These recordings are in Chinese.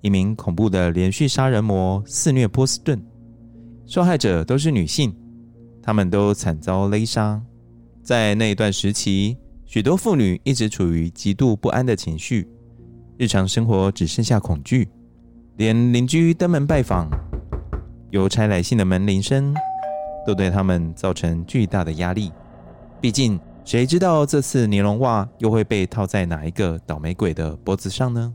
一名恐怖的连续杀人魔肆虐波士顿，受害者都是女性，她们都惨遭勒杀。在那一段时期，许多妇女一直处于极度不安的情绪，日常生活只剩下恐惧，连邻居登门拜访、邮差来信的门铃声，都对他们造成巨大的压力。毕竟，谁知道这次尼龙袜又会被套在哪一个倒霉鬼的脖子上呢？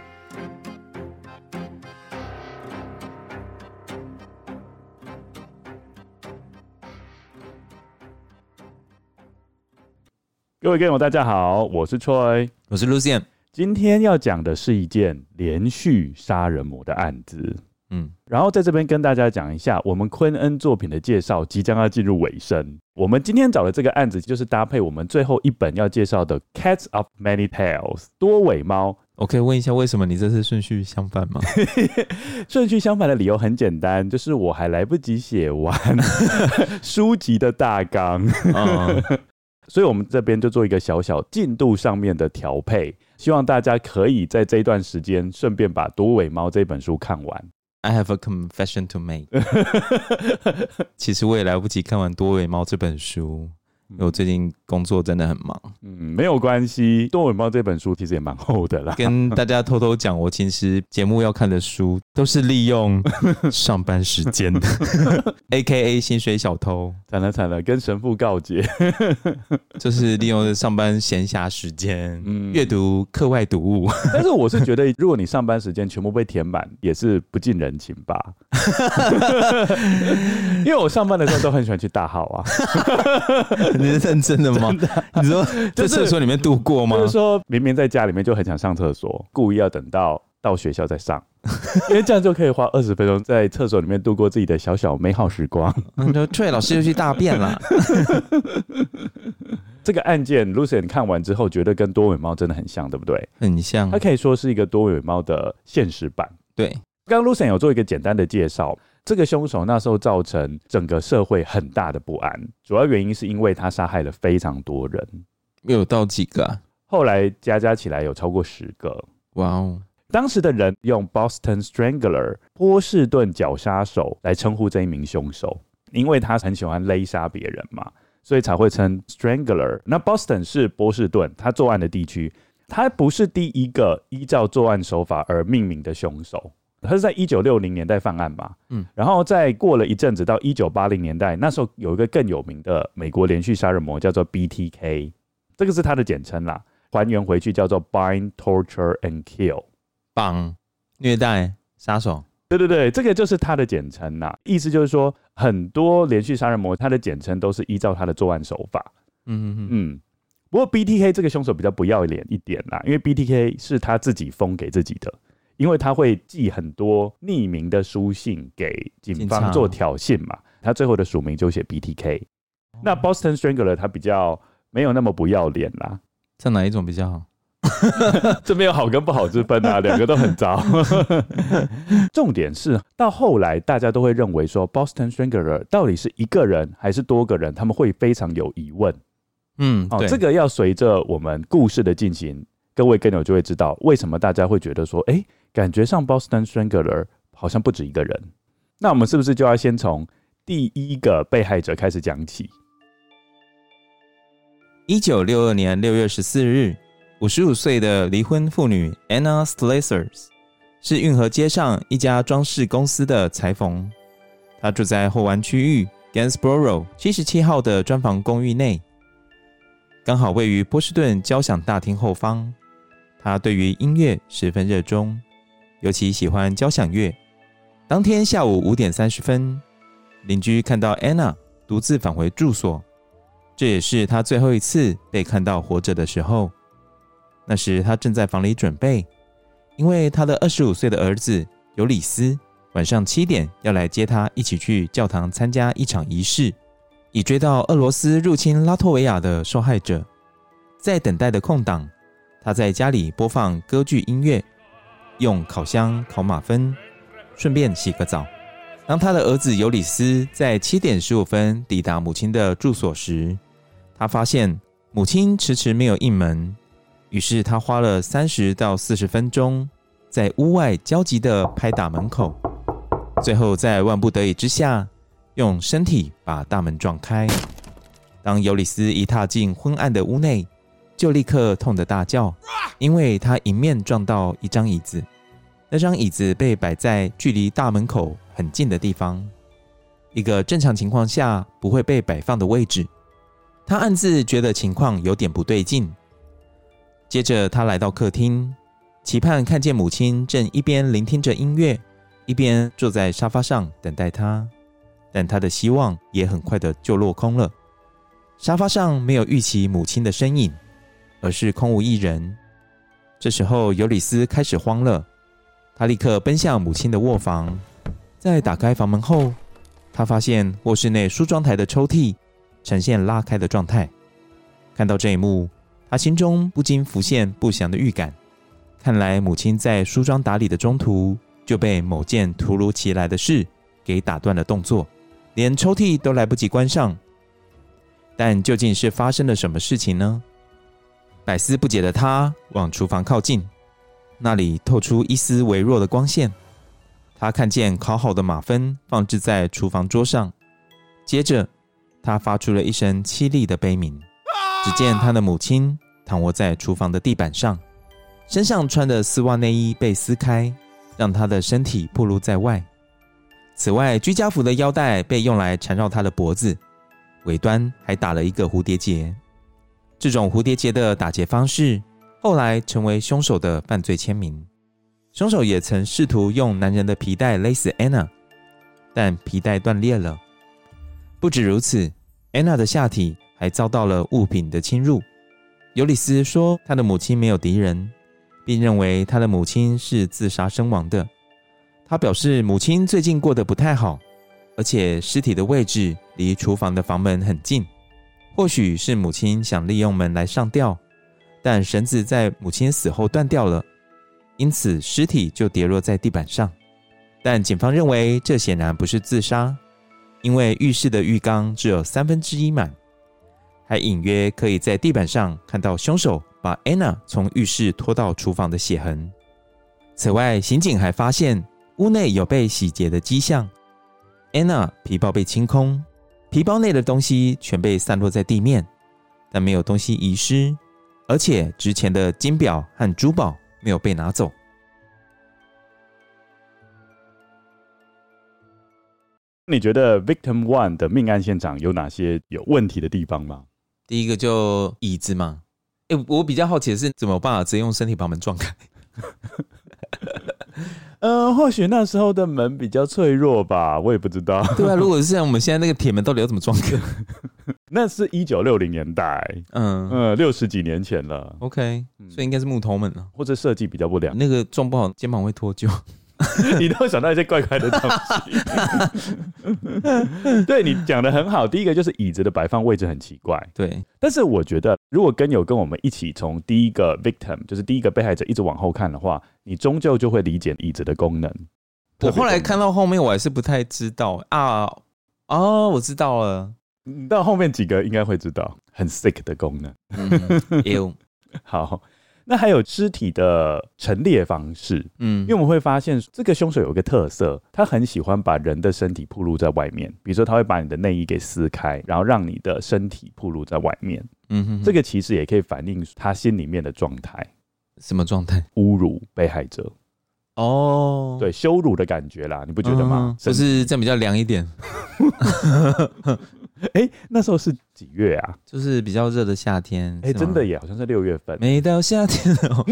各位观众，大家好，我是 Troy，我是 Lucian。今天要讲的是一件连续杀人魔的案子，嗯，然后在这边跟大家讲一下，我们昆恩作品的介绍即将要进入尾声。我们今天找的这个案子，就是搭配我们最后一本要介绍的《Cats of Many Tails》多尾猫。我可以问一下，为什么你这次顺序相反吗？顺序相反的理由很简单，就是我还来不及写完 书籍的大纲。嗯所以，我们这边就做一个小小进度上面的调配，希望大家可以在这一段时间顺便把《独尾猫》这本书看完。I have a confession to make。其实我也来不及看完《多尾猫》这本书。因为我最近工作真的很忙，嗯，没有关系。多文包这本书其实也蛮厚的啦。跟大家偷偷讲，我其实节目要看的书都是利用 上班时间 的，A.K.A. 薪水小偷。惨了惨了，跟神父告解，就是利用上班闲暇时间，嗯，阅读课外读物。但是我是觉得，如果你上班时间全部被填满，也是不近人情吧。因为我上班的时候都很喜欢去大号啊。你是认真的吗？你说 在厕所里面度过吗？就是说明明在家里面就很想上厕所，故意要等到到学校再上，因为这样就可以花二十分钟在厕所里面度过自己的小小美好时光。嗯，就退，老师又去大便了。这个案件，Lucien 看完之后觉得跟多尾猫真的很像，对不对？很像，它可以说是一个多尾猫的现实版。对，刚刚 Lucien 有做一个简单的介绍。这个凶手那时候造成整个社会很大的不安，主要原因是因为他杀害了非常多人，有到几个啊？后来加加起来有超过十个。哇哦！当时的人用 Boston Strangler 波士顿绞杀手来称呼这一名凶手，因为他很喜欢勒杀别人嘛，所以才会称 Strangler。那 Boston 是波士顿他作案的地区，他不是第一个依照作案手法而命名的凶手。他是在一九六零年代犯案嘛，嗯，然后再过了一阵子，到一九八零年代，那时候有一个更有名的美国连续杀人魔叫做 BTK，这个是他的简称啦，还原回去叫做 Bind, Torture and Kill，绑、虐待、杀手，对对对，这个就是他的简称啦，意思就是说很多连续杀人魔他的简称都是依照他的作案手法，嗯嗯嗯，不过 BTK 这个凶手比较不要脸一点啦，因为 BTK 是他自己封给自己的。因为他会寄很多匿名的书信给警方做挑衅嘛，他最后的署名就写 BTK。那 Boston Strangler 他比较没有那么不要脸啦，这哪一种比较好？这没有好跟不好之分啊，两个都很糟。重点是到后来大家都会认为说 Boston Strangler 到底是一个人还是多个人，他们会非常有疑问。嗯，哦，这个要随着我们故事的进行，各位跟友就会知道为什么大家会觉得说，哎。感觉上 Boston Strangler 好像不止一个人。那我们是不是就要先从第一个被害者开始讲起？一九六二年六月十四日，五十五岁的离婚妇女 Anna Slesers 是运河街上一家装饰公司的裁缝。她住在后湾区域 Gainsborough 七十七号的砖房公寓内，刚好位于波士顿交响大厅后方。她对于音乐十分热衷，尤其喜欢交响乐。当天下午五点三十分，邻居看到 Anna 独自返回住所，这也是她最后一次被看到活着的时候。那时她正在房里准备，因为她的二十五岁的儿子尤里斯晚上七点要来接她一起去教堂参加一场仪式，以追悼俄罗斯入侵拉脱维亚的受害者。在等待的空档。他在家里播放歌剧音乐，用烤箱烤马芬，顺便洗个澡。当他的儿子尤里斯在七点十五分抵达母亲的住所时，他发现母亲迟迟没有应门，于是他花了三十到四十分钟在屋外焦急地拍打门口，最后在万不得已之下，用身体把大门撞开。当尤里斯一踏进昏暗的屋内，就立刻痛得大叫，因为他迎面撞到一张椅子，那张椅子被摆在距离大门口很近的地方，一个正常情况下不会被摆放的位置。他暗自觉得情况有点不对劲。接着，他来到客厅，期盼看见母亲正一边聆听着音乐，一边坐在沙发上等待他，但他的希望也很快的就落空了。沙发上没有预期母亲的身影。而是空无一人。这时候，尤里斯开始慌了，他立刻奔向母亲的卧房。在打开房门后，他发现卧室内梳妆台的抽屉呈现拉开的状态。看到这一幕，他心中不禁浮现不祥的预感。看来，母亲在梳妆打理的中途就被某件突如其来的事给打断了动作，连抽屉都来不及关上。但究竟是发生了什么事情呢？百思不解的他往厨房靠近，那里透出一丝微弱的光线。他看见烤好的马芬放置在厨房桌上，接着他发出了一声凄厉的悲鸣。只见他的母亲躺卧在厨房的地板上，身上穿的丝袜内衣被撕开，让他的身体暴露在外。此外，居家服的腰带被用来缠绕他的脖子，尾端还打了一个蝴蝶结。这种蝴蝶结的打结方式，后来成为凶手的犯罪签名。凶手也曾试图用男人的皮带勒死 Anna，但皮带断裂了。不止如此，Anna 的下体还遭到了物品的侵入。尤里斯说，他的母亲没有敌人，并认为他的母亲是自杀身亡的。他表示，母亲最近过得不太好，而且尸体的位置离厨房的房门很近。或许是母亲想利用门来上吊，但绳子在母亲死后断掉了，因此尸体就跌落在地板上。但警方认为这显然不是自杀，因为浴室的浴缸只有三分之一满，还隐约可以在地板上看到凶手把 Anna 从浴室拖到厨房的血痕。此外，刑警还发现屋内有被洗劫的迹象，Anna 皮包被清空。皮包内的东西全被散落在地面，但没有东西遗失，而且值钱的金表和珠宝没有被拿走。你觉得 Victim One 的命案现场有哪些有问题的地方吗？第一个就椅子嘛，诶，我比较好奇的是，怎么办法直接用身体把门撞开？嗯、呃，或许那时候的门比较脆弱吧，我也不知道。对啊，如果是像我们现在那个铁门，到底要怎么撞开？那是一九六零年代，嗯呃，六十几年前了。OK，所以应该是木头们了，或者设计比较不良，那个撞不好肩膀会脱臼。你都会想到一些怪怪的东西。对，你讲的很好，第一个就是椅子的摆放位置很奇怪。对，但是我觉得，如果跟有跟我们一起从第一个 victim，就是第一个被害者一直往后看的话，你终究就会理解椅子的功能。我后来看到后面，我还是不太知道啊。哦，我知道了。你到后面几个应该会知道，很 sick 的功能。好。那还有尸体的陈列方式，嗯，因为我们会发现这个凶手有一个特色，他很喜欢把人的身体暴露在外面，比如说他会把你的内衣给撕开，然后让你的身体暴露在外面，嗯哼，这个其实也可以反映他心里面的状态，什么状态？侮辱被害者。哦，对，羞辱的感觉啦，你不觉得吗？就、嗯、是这样比较凉一点。哎、欸，那时候是几月啊？就是比较热的夏天。哎、欸，真的耶，好像是六月份。没到夏天哦，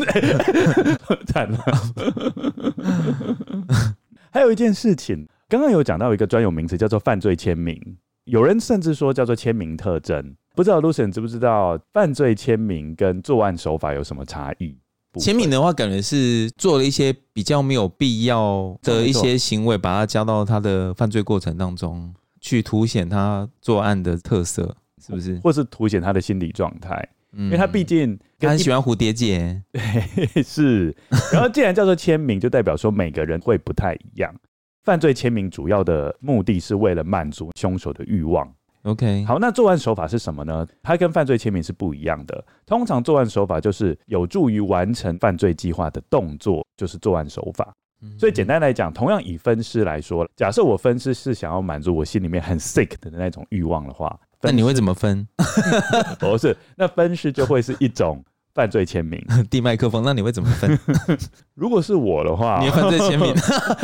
惨了。还有一件事情，刚刚有讲到一个专有名词，叫做犯罪签名。有人甚至说叫做签名特征。不知道 Lucien 知不知道犯罪签名跟作案手法有什么差异？签名的话，感觉是做了一些比较没有必要的一些行为，把它加到他的犯罪过程当中，去凸显他作案的特色，是不是？或是凸显他的心理状态？嗯，因为他毕竟他很喜欢蝴蝶结，对，是。然后既然叫做签名，就代表说每个人会不太一样。犯罪签名主要的目的是为了满足凶手的欲望。OK，好，那作案手法是什么呢？它跟犯罪签名是不一样的。通常作案手法就是有助于完成犯罪计划的动作，就是作案手法。所以简单来讲，同样以分尸来说，假设我分尸是想要满足我心里面很 sick 的那种欲望的话，那你会怎么分？不是，那分尸就会是一种。犯罪签名 递麦克风，那你会怎么分？如果是我的话，你犯罪签名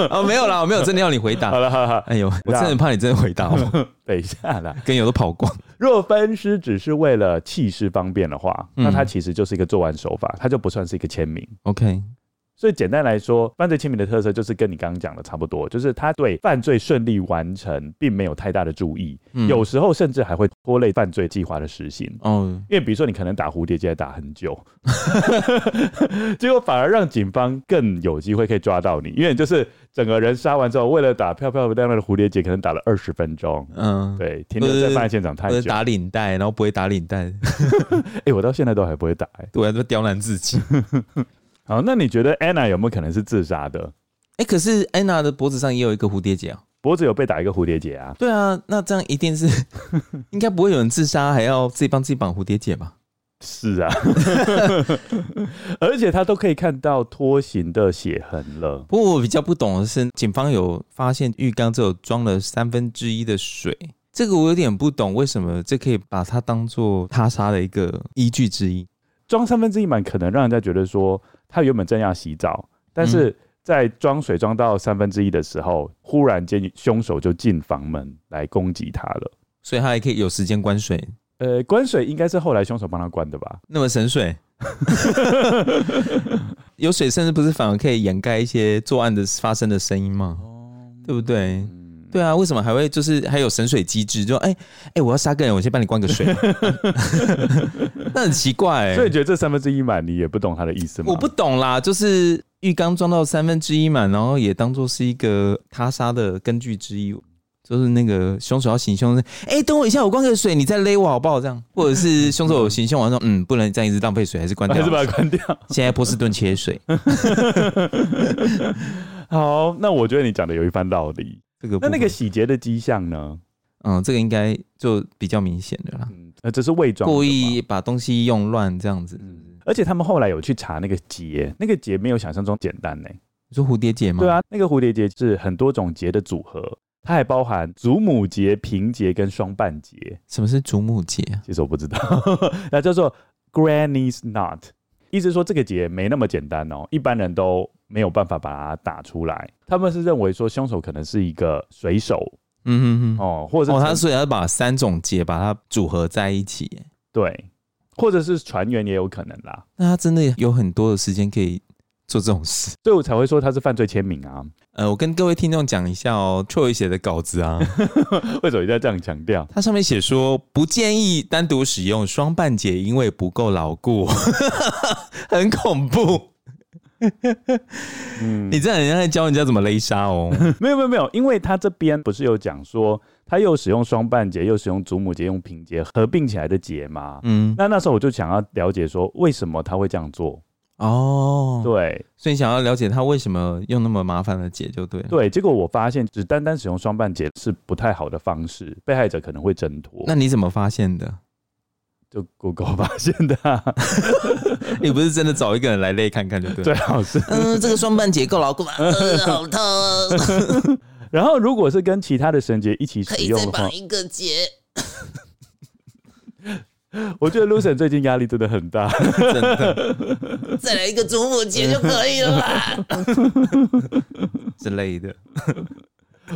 哦，没有啦，我没有真的要你回答。好了，好了，哎呦，我真的怕你真的回答我。等一下啦，跟友都跑光。若分尸只是为了弃尸方便的话，那它其实就是一个作案手法，它就不算是一个签名。OK。所以简单来说，犯罪签名的特色就是跟你刚刚讲的差不多，就是他对犯罪顺利完成并没有太大的注意，嗯、有时候甚至还会拖累犯罪计划的实行。嗯，因为比如说你可能打蝴蝶结打很久，结果反而让警方更有机会可以抓到你，因为就是整个人杀完之后，为了打漂漂亮亮的蝴蝶结，可能打了二十分钟。嗯，对，停留在犯案现场太久，打领带，然后不会打领带。哎、欸，我到现在都还不会打、欸，哎，对，都刁难自己。好，那你觉得 Anna 有没有可能是自杀的？哎、欸，可是 Anna 的脖子上也有一个蝴蝶结啊，脖子有被打一个蝴蝶结啊？对啊，那这样一定是 应该不会有人自杀还要自己帮自己绑蝴蝶结吧？是啊，而且他都可以看到拖行的血痕了。不过我比较不懂的是，警方有发现浴缸只有装了三分之一的水，这个我有点不懂，为什么这可以把它当做他杀的一个依据之一？装三分之一满，可能让人家觉得说。他原本正要洗澡，但是在装水装到三分之一的时候，嗯、忽然间凶手就进房门来攻击他了，所以他还可以有时间关水。呃，关水应该是后来凶手帮他关的吧？那么省水，有水甚至不是反而可以掩盖一些作案的发生的声音吗？哦，对不对？嗯对啊，为什么还会就是还有省水机制？就哎哎、欸欸，我要杀个人，我先帮你关个水，那很奇怪。所以你觉得这三分之一满，你也不懂他的意思吗？我不懂啦，就是浴缸装到三分之一满，然后也当做是一个他杀的根据之一，就是那个凶手要行凶，哎、欸，等我一下，我灌个水，你再勒我好不好？这样，或者是凶手有行凶完说，嗯，不能这样一直浪费水，还是关掉，还是把它关掉。现在波士顿切水。好，那我觉得你讲的有一番道理。那那个洗劫的迹象呢？嗯，这个应该就比较明显的啦。嗯，那这是伪装，故意把东西用乱这样子。嗯，而且他们后来有去查那个结，那个结没有想象中简单呢。你说蝴蝶结吗？对啊，那个蝴蝶结是很多种结的组合，它还包含祖母结、平结跟双半结。什么是祖母结？其实我不知道，那叫做 Granny's Knot，意思说这个结没那么简单哦，一般人都。没有办法把它打出来，他们是认为说凶手可能是一个水手，嗯哼哼，哦，或者哦，他所以要把三种结把它组合在一起，对，或者是船员也有可能啦。那他真的有很多的时间可以做这种事，所以我才会说他是犯罪签名啊。呃，我跟各位听众讲一下哦，Troy 写的稿子啊，为什么一定要这样强调？它上面写说不建议单独使用双半结，因为不够牢固，很恐怖。嗯，你这样人家在教人家怎么勒杀哦？没有没有没有，因为他这边不是有讲说，他又使用双半结，又使用祖母结，用平结合并起来的结吗？嗯，那那时候我就想要了解说，为什么他会这样做？哦，对，所以你想要了解他为什么用那么麻烦的结就对了。对，结果我发现只单单使用双半结是不太好的方式，被害者可能会挣脱。那你怎么发现的？就 Google 发现的、啊。你不是真的找一个人来累看看就对了？最好是。嗯，这个双半结够牢固吗？嗯，好痛。然后，如果是跟其他的绳结一起使用的话，可以再绑一个结。我觉得 Lucien 最近压力真的很大，真的。再来一个祖母结就可以了吧？之类的。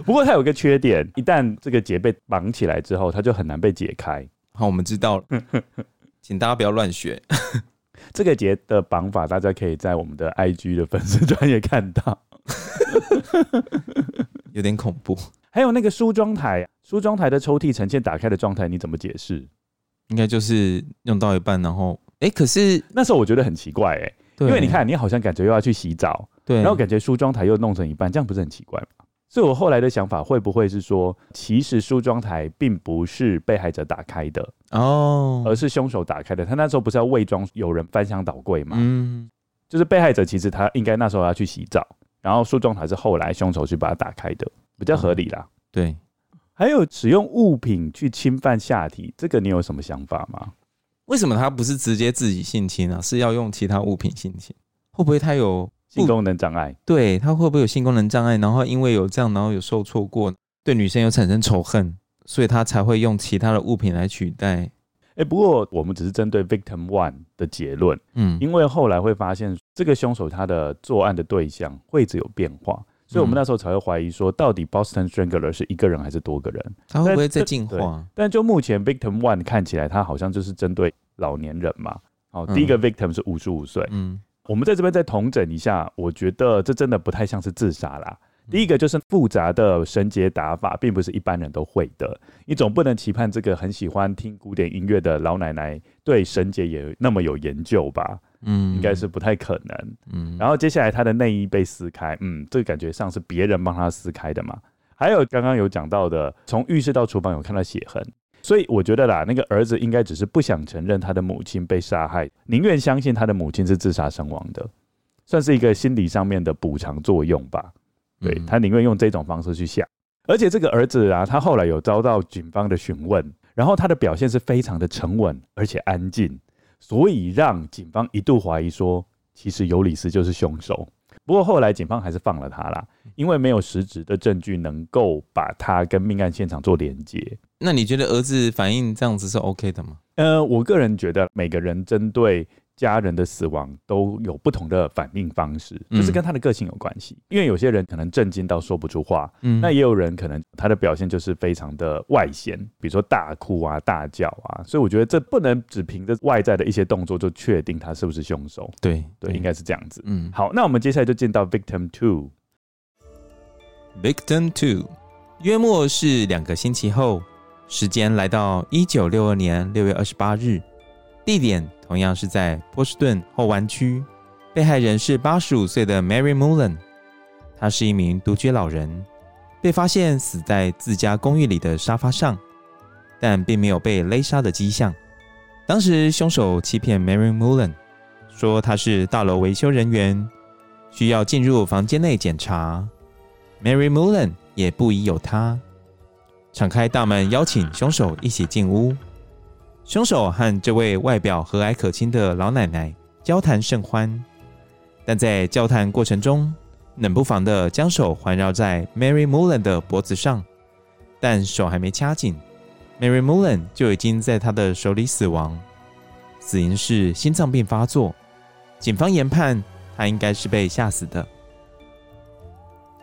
不过它有个缺点，一旦这个结被绑起来之后，它就很难被解开。好，我们知道了，请大家不要乱学。这个节的绑法，大家可以在我们的 IG 的粉丝专业看到，有点恐怖。还有那个梳妆台，梳妆台的抽屉呈现打开的状态，你怎么解释？应该就是用到一半，然后哎、欸，可是那时候我觉得很奇怪、欸，哎，因为你看，你好像感觉又要去洗澡，对，然后感觉梳妆台又弄成一半，这样不是很奇怪吗？所以我后来的想法会不会是说，其实梳妆台并不是被害者打开的哦，而是凶手打开的。他那时候不是要伪装有人翻箱倒柜吗？嗯，就是被害者其实他应该那时候要去洗澡，然后梳妆台是后来凶手去把它打开的，比较合理啦。嗯、对。还有使用物品去侵犯下体，这个你有什么想法吗？为什么他不是直接自己性侵啊？是要用其他物品性侵？会不会他有性功能障碍？对，他会不会有性功能障碍？然后因为有这样，然后有受挫过，对女生有产生仇恨，所以他才会用其他的物品来取代？哎、欸，不过我们只是针对 victim one 的结论，嗯，因为后来会发现这个凶手他的作案的对象会一直有变化。所以，我们那时候才会怀疑说，到底 Boston Strangler 是一个人还是多个人？他会不会在进化？但就目前 Victim One 看起来，他好像就是针对老年人嘛。好，第一个 Victim 是五十五岁。嗯，我们在这边再统整一下，我觉得这真的不太像是自杀啦。第一个就是复杂的绳结打法，并不是一般人都会的。你总不能期盼这个很喜欢听古典音乐的老奶奶对绳结也那么有研究吧？嗯，应该是不太可能。嗯，然后接下来她的内衣被撕开，嗯，这个感觉上是别人帮她撕开的嘛。还有刚刚有讲到的，从浴室到厨房有看到血痕，所以我觉得啦，那个儿子应该只是不想承认他的母亲被杀害，宁愿相信他的母亲是自杀身亡的，算是一个心理上面的补偿作用吧。对，他宁愿用这种方式去想，而且这个儿子啊，他后来有遭到警方的询问，然后他的表现是非常的沉稳而且安静。所以让警方一度怀疑说，其实尤里斯就是凶手。不过后来警方还是放了他啦，因为没有实质的证据能够把他跟命案现场做连接。那你觉得儿子反应这样子是 OK 的吗？呃，我个人觉得每个人针对。家人的死亡都有不同的反应方式，就是跟他的个性有关系。因为有些人可能震惊到说不出话，嗯，那也有人可能他的表现就是非常的外显，比如说大哭啊、大叫啊。所以我觉得这不能只凭着外在的一些动作就确定他是不是凶手。对对，应该是这样子。嗯，好，那我们接下来就见到 Victim Two。Victim Two，约莫是两个星期后，时间来到一九六二年六月二十八日，地点。同样是在波士顿后湾区，被害人是八十五岁的 Mary Mullen，她是一名独居老人，被发现死在自家公寓里的沙发上，但并没有被勒杀的迹象。当时凶手欺骗 Mary Mullen 说他是大楼维修人员，需要进入房间内检查。Mary Mullen 也不疑有他，敞开大门邀请凶手一起进屋。凶手和这位外表和蔼可亲的老奶奶交谈甚欢，但在交谈过程中，冷不防地将手环绕在 Mary Mullen 的脖子上，但手还没掐紧，Mary Mullen 就已经在他的手里死亡，死因是心脏病发作。警方研判他应该是被吓死的。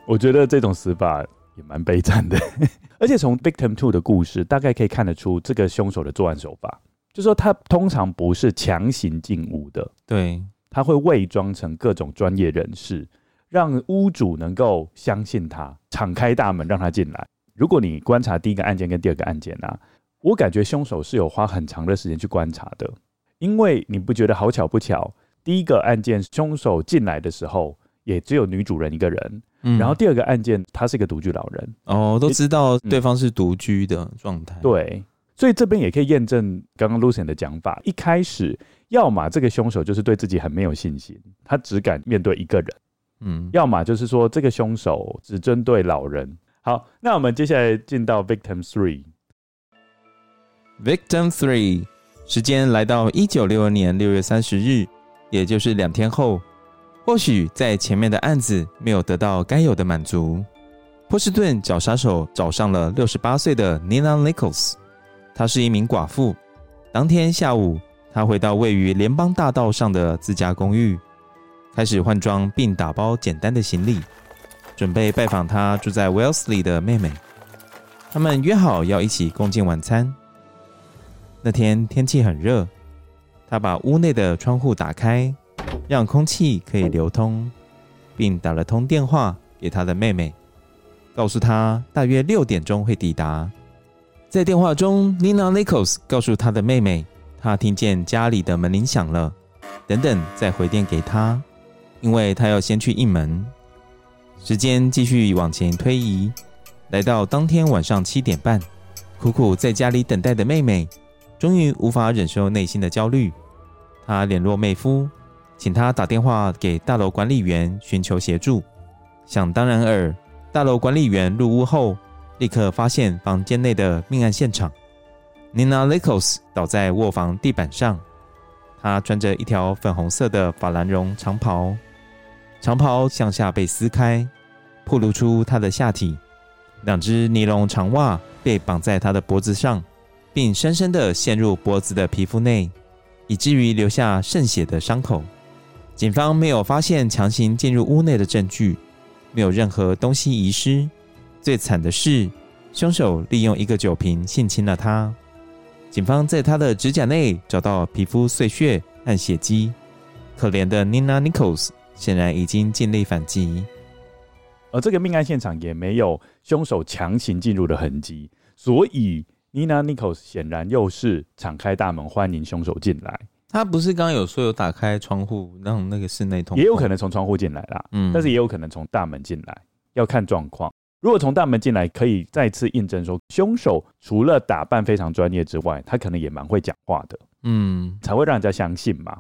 我觉得这种死法也蛮悲惨的。而且从 Victim Two 的故事，大概可以看得出这个凶手的作案手法，就是说他通常不是强行进屋的，对，他会伪装成各种专业人士，让屋主能够相信他，敞开大门让他进来。如果你观察第一个案件跟第二个案件啊，我感觉凶手是有花很长的时间去观察的，因为你不觉得好巧不巧，第一个案件凶手进来的时候，也只有女主人一个人。嗯、然后第二个案件，他是一个独居老人哦，都知道对方是独居的状态。对，所以这边也可以验证刚刚 Lucian 的讲法。一开始，要么这个凶手就是对自己很没有信心，他只敢面对一个人；嗯，要么就是说这个凶手只针对老人。好，那我们接下来进到 Victim Three。Victim Three，时间来到一九六二年六月三十日，也就是两天后。或许在前面的案子没有得到该有的满足，波士顿角杀手找上了六十八岁的 Nina Nichols，她是一名寡妇。当天下午，他回到位于联邦大道上的自家公寓，开始换装并打包简单的行李，准备拜访他住在 Wellesley 的妹妹。他们约好要一起共进晚餐。那天天气很热，他把屋内的窗户打开。让空气可以流通，并打了通电话给他的妹妹，告诉她大约六点钟会抵达。在电话中，Nina Nichols 告诉他的妹妹，她听见家里的门铃响了，等等再回电给他，因为他要先去应门。时间继续往前推移，来到当天晚上七点半，苦苦在家里等待的妹妹，终于无法忍受内心的焦虑，她联络妹夫。请他打电话给大楼管理员寻求协助。想当然尔，大楼管理员入屋后，立刻发现房间内的命案现场。Nina Nichols 倒在卧房地板上，她穿着一条粉红色的法兰绒长袍，长袍向下被撕开，暴露出她的下体。两只尼龙长袜被绑在她的脖子上，并深深地陷入脖子的皮肤内，以至于留下渗血的伤口。警方没有发现强行进入屋内的证据，没有任何东西遗失。最惨的是，凶手利用一个酒瓶性侵了她。警方在她的指甲内找到皮肤碎屑和血迹。可怜的 Nina Nichols 显然已经尽力反击，而这个命案现场也没有凶手强行进入的痕迹，所以 Nina Nichols 显然又是敞开大门欢迎凶手进来。他不是刚刚有说有打开窗户让那个室内通，也有可能从窗户进来啦，嗯，但是也有可能从大门进来，要看状况。如果从大门进来，可以再次印证说，凶手除了打扮非常专业之外，他可能也蛮会讲话的，嗯，才会让人家相信嘛。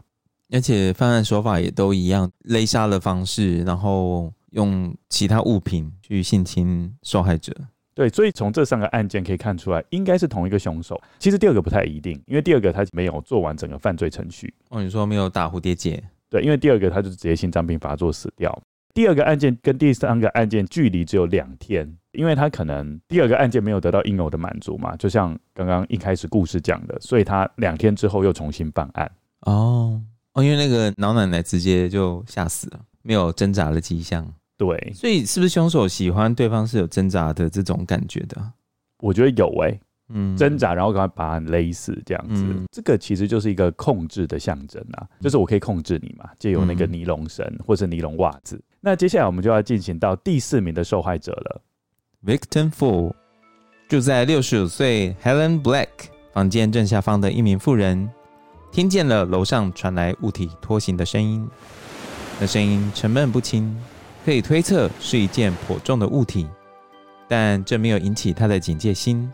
而且犯案手法也都一样，勒杀的方式，然后用其他物品去性侵受害者。对，所以从这三个案件可以看出来，应该是同一个凶手。其实第二个不太一定，因为第二个他没有做完整个犯罪程序。哦，你说没有打蝴蝶结？对，因为第二个他就是直接心脏病发作死掉。第二个案件跟第三个案件距离只有两天，因为他可能第二个案件没有得到应有的满足嘛，就像刚刚一开始故事讲的，所以他两天之后又重新犯案。哦哦，因为那个老奶奶直接就吓死了，没有挣扎的迹象。对，所以是不是凶手喜欢对方是有挣扎的这种感觉的？我觉得有哎、欸，嗯，挣扎，然后赶快把他勒死这样子，嗯、这个其实就是一个控制的象征啊，就是我可以控制你嘛，借由那个尼龙绳或是尼龙袜子。那接下来我们就要进行到第四名的受害者了，Victim Four，住在六十五岁 Helen Black 房间正下方的一名妇人，听见了楼上传来物体拖行的声音，那声音沉闷不清。可以推测是一件颇重的物体，但这没有引起他的警戒心。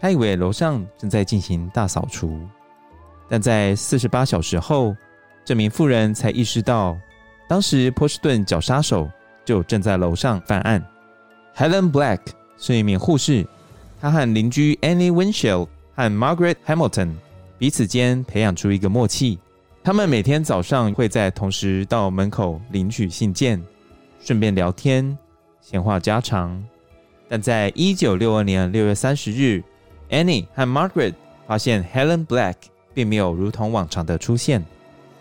他以为楼上正在进行大扫除，但在四十八小时后，这名妇人才意识到，当时波士顿角杀手就正在楼上犯案。Helen Black 是一名护士，她和邻居 Annie Winchell 和 Margaret Hamilton 彼此间培养出一个默契，他们每天早上会在同时到门口领取信件。顺便聊天，闲话家常。但在一九六二年六月三十日，Annie 和 Margaret 发现 Helen Black 并没有如同往常的出现，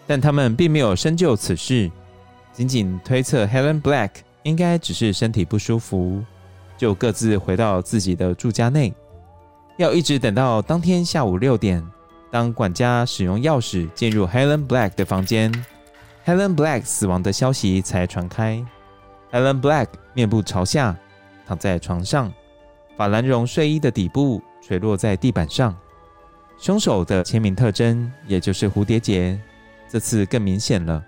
但他们并没有深究此事，仅仅推测 Helen Black 应该只是身体不舒服，就各自回到自己的住家内。要一直等到当天下午六点，当管家使用钥匙进入 Helen Black 的房间，Helen Black 死亡的消息才传开。Helen Black 面部朝下躺在床上，法兰绒睡衣的底部垂落在地板上。凶手的签名特征，也就是蝴蝶结，这次更明显了。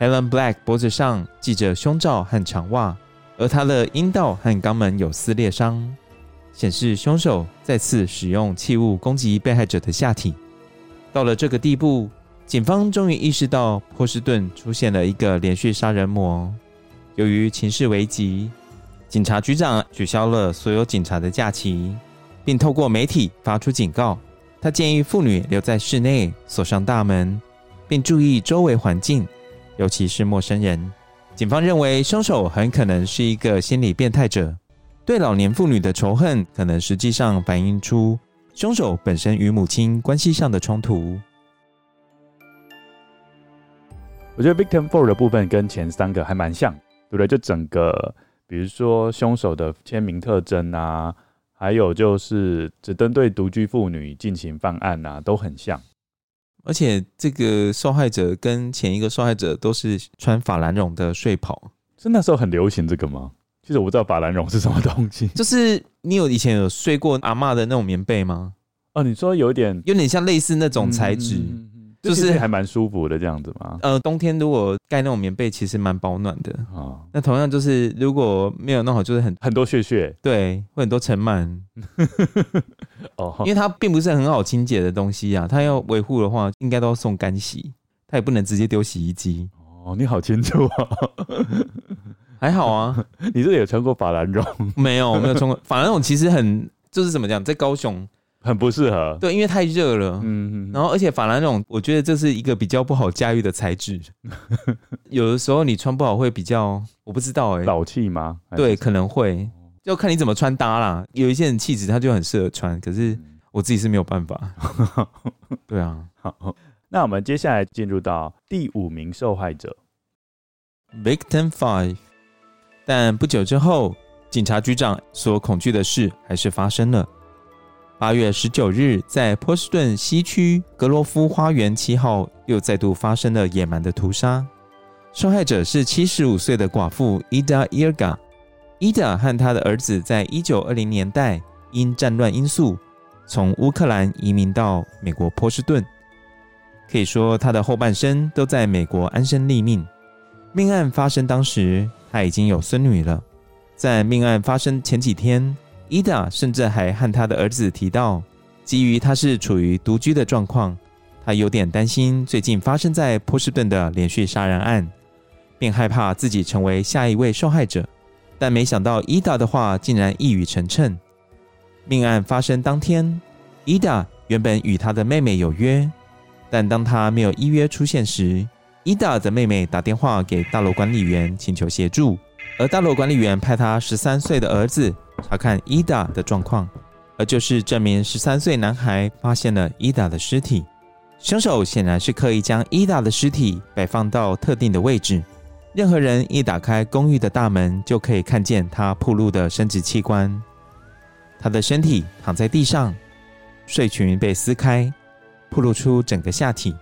Helen Black 脖子上系着胸罩和长袜，而她的阴道和肛门有撕裂伤，显示凶手再次使用器物攻击被害者的下体。到了这个地步，警方终于意识到波士顿出现了一个连续杀人魔。由于情势危急，警察局长取消了所有警察的假期，并透过媒体发出警告：他建议妇女留在室内，锁上大门，并注意周围环境，尤其是陌生人。警方认为凶手很可能是一个心理变态者，对老年妇女的仇恨可能实际上反映出凶手本身与母亲关系上的冲突。我觉得 Victim Four 的部分跟前三个还蛮像，对不对？就整个，比如说凶手的签名特征啊。还有就是只针对独居妇女进行犯案啊，都很像。而且这个受害者跟前一个受害者都是穿法兰绒的睡袍，是那时候很流行这个吗？其实我不知道法兰绒是什么东西。就是你有以前有睡过阿嬷的那种棉被吗？哦，你说有点有点像类似那种材质。嗯就是还蛮舒服的这样子嘛。呃，冬天如果盖那种棉被，其实蛮保暖的啊。哦、那同样就是如果没有弄好，就是很很多屑屑，对，会很多尘螨。哦，因为它并不是很好清洁的东西啊，它要维护的话，应该都要送干洗，它也不能直接丢洗衣机。哦，你好清楚啊。还好啊，你这里有穿过法兰绒？没有，没有穿过法兰绒。其实很就是怎么讲，在高雄。很不适合，对，因为太热了。嗯哼，然后而且法兰绒，我觉得这是一个比较不好驾驭的材质。有的时候你穿不好会比较，我不知道哎、欸，老气吗？对，可能会，就看你怎么穿搭啦。有一些人气质他就很适合穿，可是我自己是没有办法。对啊，好，那我们接下来进入到第五名受害者，Victim Five。但不久之后，警察局长所恐惧的事还是发生了。八月十九日，在波士顿西区格罗夫花园七号，又再度发生了野蛮的屠杀。受害者是七十五岁的寡妇伊达·伊尔嘎。伊达和他的儿子在一九二零年代因战乱因素从乌克兰移民到美国波士顿，可以说他的后半生都在美国安身立命。命案发生当时，他已经有孙女了。在命案发生前几天，伊达甚至还和他的儿子提到，基于他是处于独居的状况，他有点担心最近发生在波士顿的连续杀人案，并害怕自己成为下一位受害者。但没想到伊达的话竟然一语成谶。命案发生当天，伊达原本与他的妹妹有约，但当他没有依约出现时，伊达的妹妹打电话给大楼管理员请求协助，而大楼管理员派他十三岁的儿子。查看伊达的状况，而就是这名十三岁男孩发现了伊达的尸体。凶手显然是刻意将伊达的尸体摆放到特定的位置，任何人一打开公寓的大门，就可以看见他暴露的生殖器官。他的身体躺在地上，睡裙被撕开，曝露出整个下体。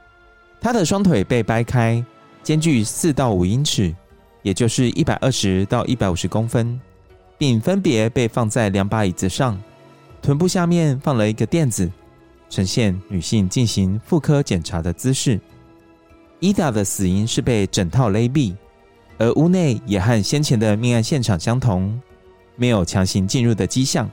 他的双腿被掰开，间距四到五英尺，也就是一百二十到一百五十公分。并分别被放在两把椅子上，臀部下面放了一个垫子，呈现女性进行妇科检查的姿势。伊达的死因是被整套勒毙，而屋内也和先前的命案现场相同，没有强行进入的迹象。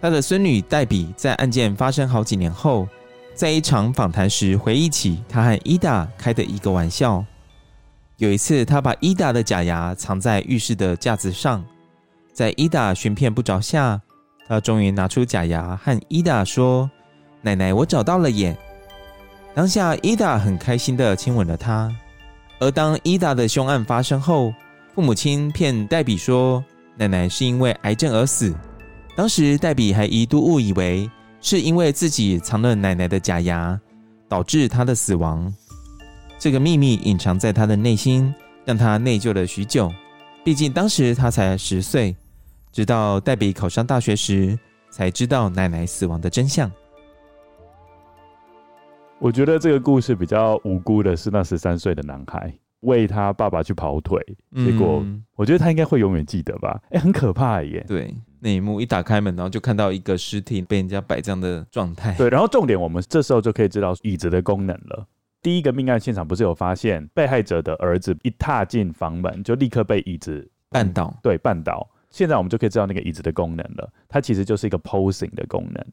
他的孙女黛比在案件发生好几年后，在一场访谈时回忆起他和伊达开的一个玩笑。有一次，他把伊达的假牙藏在浴室的架子上。在伊达寻遍不着下，他终于拿出假牙，和伊达说：“奶奶，我找到了耶！”当下，伊达很开心地亲吻了他。而当伊达的凶案发生后，父母亲骗黛比说奶奶是因为癌症而死。当时，黛比还一度误以为是因为自己藏了奶奶的假牙，导致她的死亡。这个秘密隐藏在她的内心，让她内疚了许久。毕竟当时她才十岁。直到黛比考上大学时，才知道奶奶死亡的真相。我觉得这个故事比较无辜的是那十三岁的男孩为他爸爸去跑腿，结果我觉得他应该会永远记得吧？哎、欸，很可怕耶！对，那一幕一打开门，然后就看到一个尸体被人家摆这样的状态。对，然后重点我们这时候就可以知道椅子的功能了。第一个命案现场不是有发现被害者的儿子一踏进房门就立刻被椅子绊倒？对，绊倒。现在我们就可以知道那个椅子的功能了，它其实就是一个 posing 的功能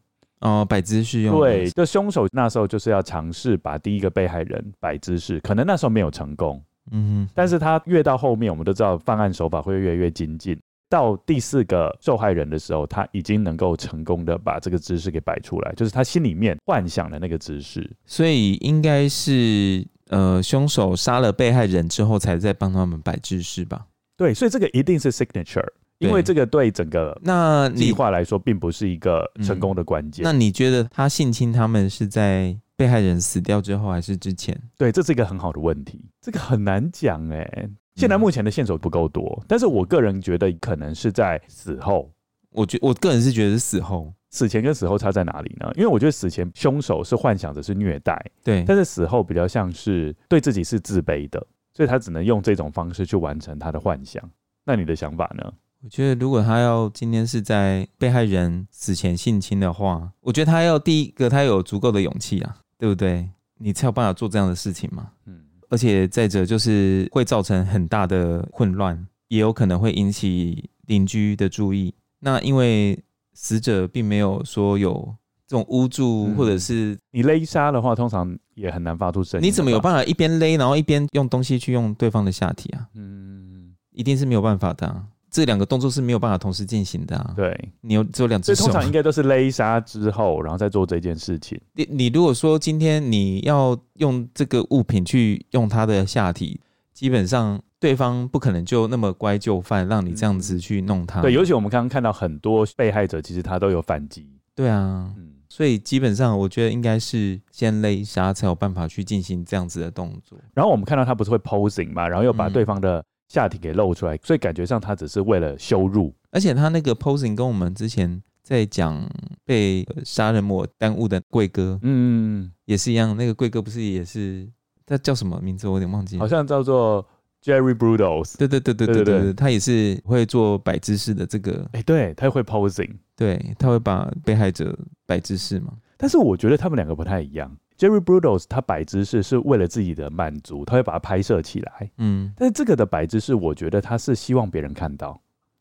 哦，摆姿势用。对，就凶手那时候就是要尝试把第一个被害人摆姿势，可能那时候没有成功，嗯哼，但是他越到后面，我们都知道犯案手法会越来越精进，到第四个受害人的时候，他已经能够成功的把这个姿势给摆出来，就是他心里面幻想的那个姿势。所以应该是呃，凶手杀了被害人之后，才在帮他们摆姿势吧？对，所以这个一定是 signature，因为这个对整个那计划来说，并不是一个成功的关键。那你觉得他性侵他们是在被害人死掉之后，还是之前？对，这是一个很好的问题，这个很难讲哎。现在目前的线索不够多，但是我个人觉得可能是在死后。我觉我个人是觉得是死后，死前跟死后差在哪里呢？因为我觉得死前凶手是幻想着是虐待，对，但是死后比较像是对自己是自卑的，所以他只能用这种方式去完成他的幻想。那你的想法呢？我觉得如果他要今天是在被害人死前性侵的话，我觉得他要第一个他有足够的勇气啊，对不对？你才有办法做这样的事情嘛。嗯。而且再者就是会造成很大的混乱，也有可能会引起邻居的注意。那因为死者并没有说有这种捂住，或者是你勒杀的话，通常也很难发出声音。你怎么有办法一边勒，然后一边用东西去用对方的下体啊？嗯，一定是没有办法的啊。这两个动作是没有办法同时进行的啊！对，你有只有两只手，通常应该都是勒杀之后，然后再做这件事情。你你如果说今天你要用这个物品去用他的下体，基本上对方不可能就那么乖就范，让你这样子去弄他。对，尤其我们刚刚看到很多被害者，其实他都有反击。对啊，嗯，所以基本上我觉得应该是先勒杀才有办法去进行这样子的动作。然后我们看到他不是会 posing 嘛，然后又把对方的、嗯。下体给露出来，所以感觉上他只是为了羞辱，而且他那个 posing 跟我们之前在讲被杀人魔耽误的贵哥，嗯，也是一样。那个贵哥不是也是他叫什么名字？我有点忘记，好像叫做 Jerry Brudos。对对对对对对，他也是会做摆姿势的这个。哎、欸，对，他会 posing，对，他会把被害者摆姿势嘛。但是我觉得他们两个不太一样。Jerry Brudos 他摆姿势是为了自己的满足，他会把它拍摄起来。嗯，但是这个的摆姿势，我觉得他是希望别人看到，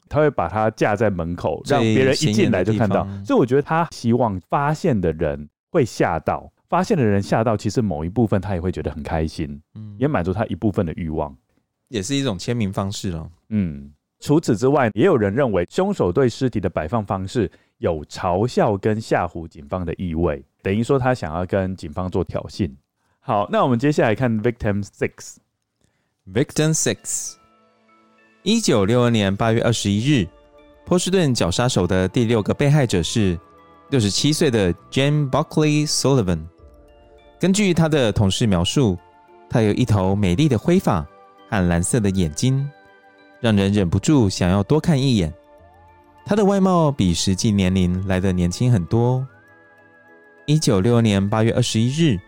他会把它架在门口，让别人一进来就看到。所以我觉得他希望发现的人会吓到，发现的人吓到，其实某一部分他也会觉得很开心，嗯，也满足他一部分的欲望，也是一种签名方式了。嗯，除此之外，也有人认为凶手对尸体的摆放方式有嘲笑跟吓唬警方的意味。等于说他想要跟警方做挑衅。好，那我们接下来看 Victim Six。Victim Six，一九六二年八月二十一日，波士顿绞杀手的第六个被害者是六十七岁的 Jane Buckley Sullivan。根据他的同事描述，他有一头美丽的灰发和蓝色的眼睛，让人忍不住想要多看一眼。他的外貌比实际年龄来得年轻很多。一九六二年八月二十一日，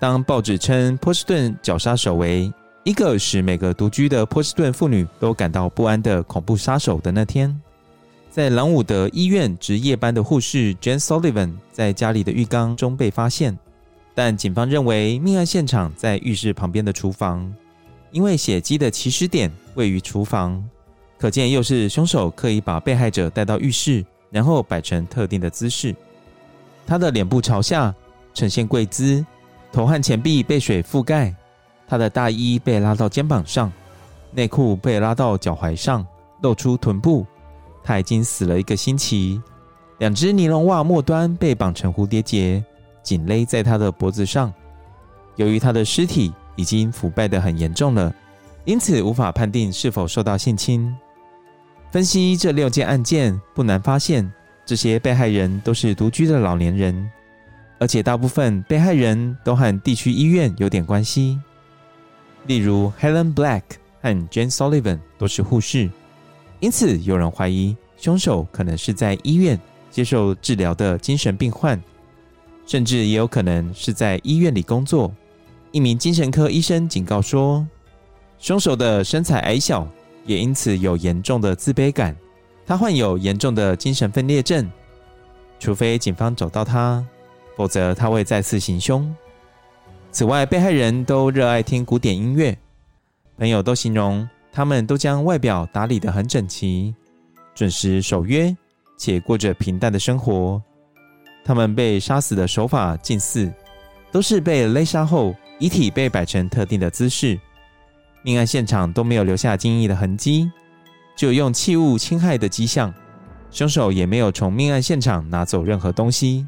当报纸称波士顿绞杀手为一个使每个独居的波士顿妇女都感到不安的恐怖杀手的那天，在朗伍德医院值夜班的护士 Jane Sullivan 在家里的浴缸中被发现，但警方认为命案现场在浴室旁边的厨房，因为血迹的起始点位于厨房，可见又是凶手刻意把被害者带到浴室，然后摆成特定的姿势。他的脸部朝下，呈现跪姿，头和前臂被水覆盖。他的大衣被拉到肩膀上，内裤被拉到脚踝上，露出臀部。他已经死了一个星期。两只尼龙袜末端被绑成蝴蝶结，紧勒在他的脖子上。由于他的尸体已经腐败得很严重了，因此无法判定是否受到性侵。分析这六件案件，不难发现。这些被害人都是独居的老年人，而且大部分被害人都和地区医院有点关系。例如，Helen Black 和 Jane Sullivan 都是护士，因此有人怀疑凶手可能是在医院接受治疗的精神病患，甚至也有可能是在医院里工作。一名精神科医生警告说，凶手的身材矮小，也因此有严重的自卑感。他患有严重的精神分裂症，除非警方找到他，否则他会再次行凶。此外，被害人都热爱听古典音乐，朋友都形容他们都将外表打理得很整齐，准时守约，且过着平淡的生活。他们被杀死的手法近似，都是被勒杀后，遗体被摆成特定的姿势，命案现场都没有留下惊异的痕迹。只有用器物侵害的迹象，凶手也没有从命案现场拿走任何东西。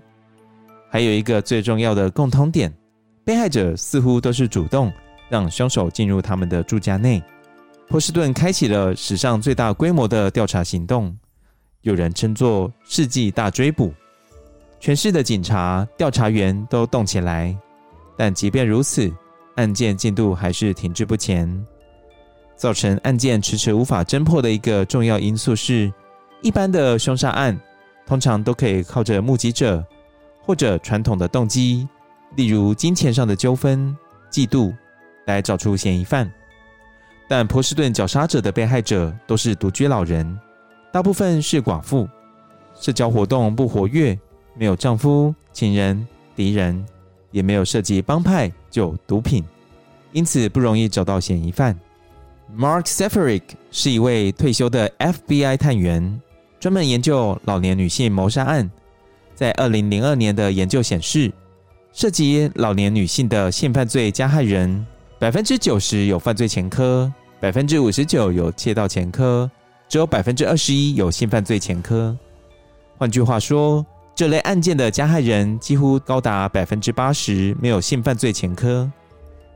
还有一个最重要的共通点，被害者似乎都是主动让凶手进入他们的住家内。波士顿开启了史上最大规模的调查行动，有人称作“世纪大追捕”。全市的警察、调查员都动起来，但即便如此，案件进度还是停滞不前。造成案件迟迟无法侦破的一个重要因素是，一般的凶杀案通常都可以靠着目击者或者传统的动机，例如金钱上的纠纷、嫉妒，来找出嫌疑犯。但波士顿绞杀者的被害者都是独居老人，大部分是寡妇，社交活动不活跃，没有丈夫、情人、敌人，也没有涉及帮派、就毒品，因此不容易找到嫌疑犯。Mark Seferik 是一位退休的 FBI 探员，专门研究老年女性谋杀案。在二零零二年的研究显示，涉及老年女性的性犯罪加害人，百分之九十有犯罪前科，百分之五十九有窃盗前科，只有百分之二十一有性犯罪前科。换句话说，这类案件的加害人几乎高达百分之八十没有性犯罪前科。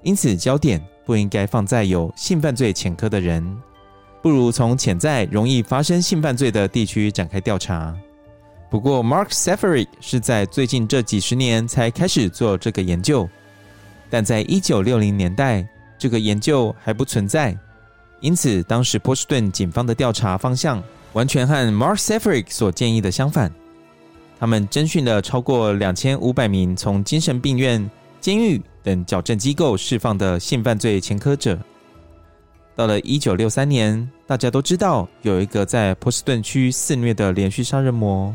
因此，焦点不应该放在有性犯罪前科的人，不如从潜在容易发生性犯罪的地区展开调查。不过，Mark s e f e r i 是在最近这几十年才开始做这个研究，但在一九六零年代，这个研究还不存在。因此，当时波士顿警方的调查方向完全和 Mark s e f e r i 所建议的相反。他们侦讯了超过两千五百名从精神病院、监狱等矫正机构释放的性犯罪前科者。到了一九六三年，大家都知道有一个在波士顿区肆虐的连续杀人魔，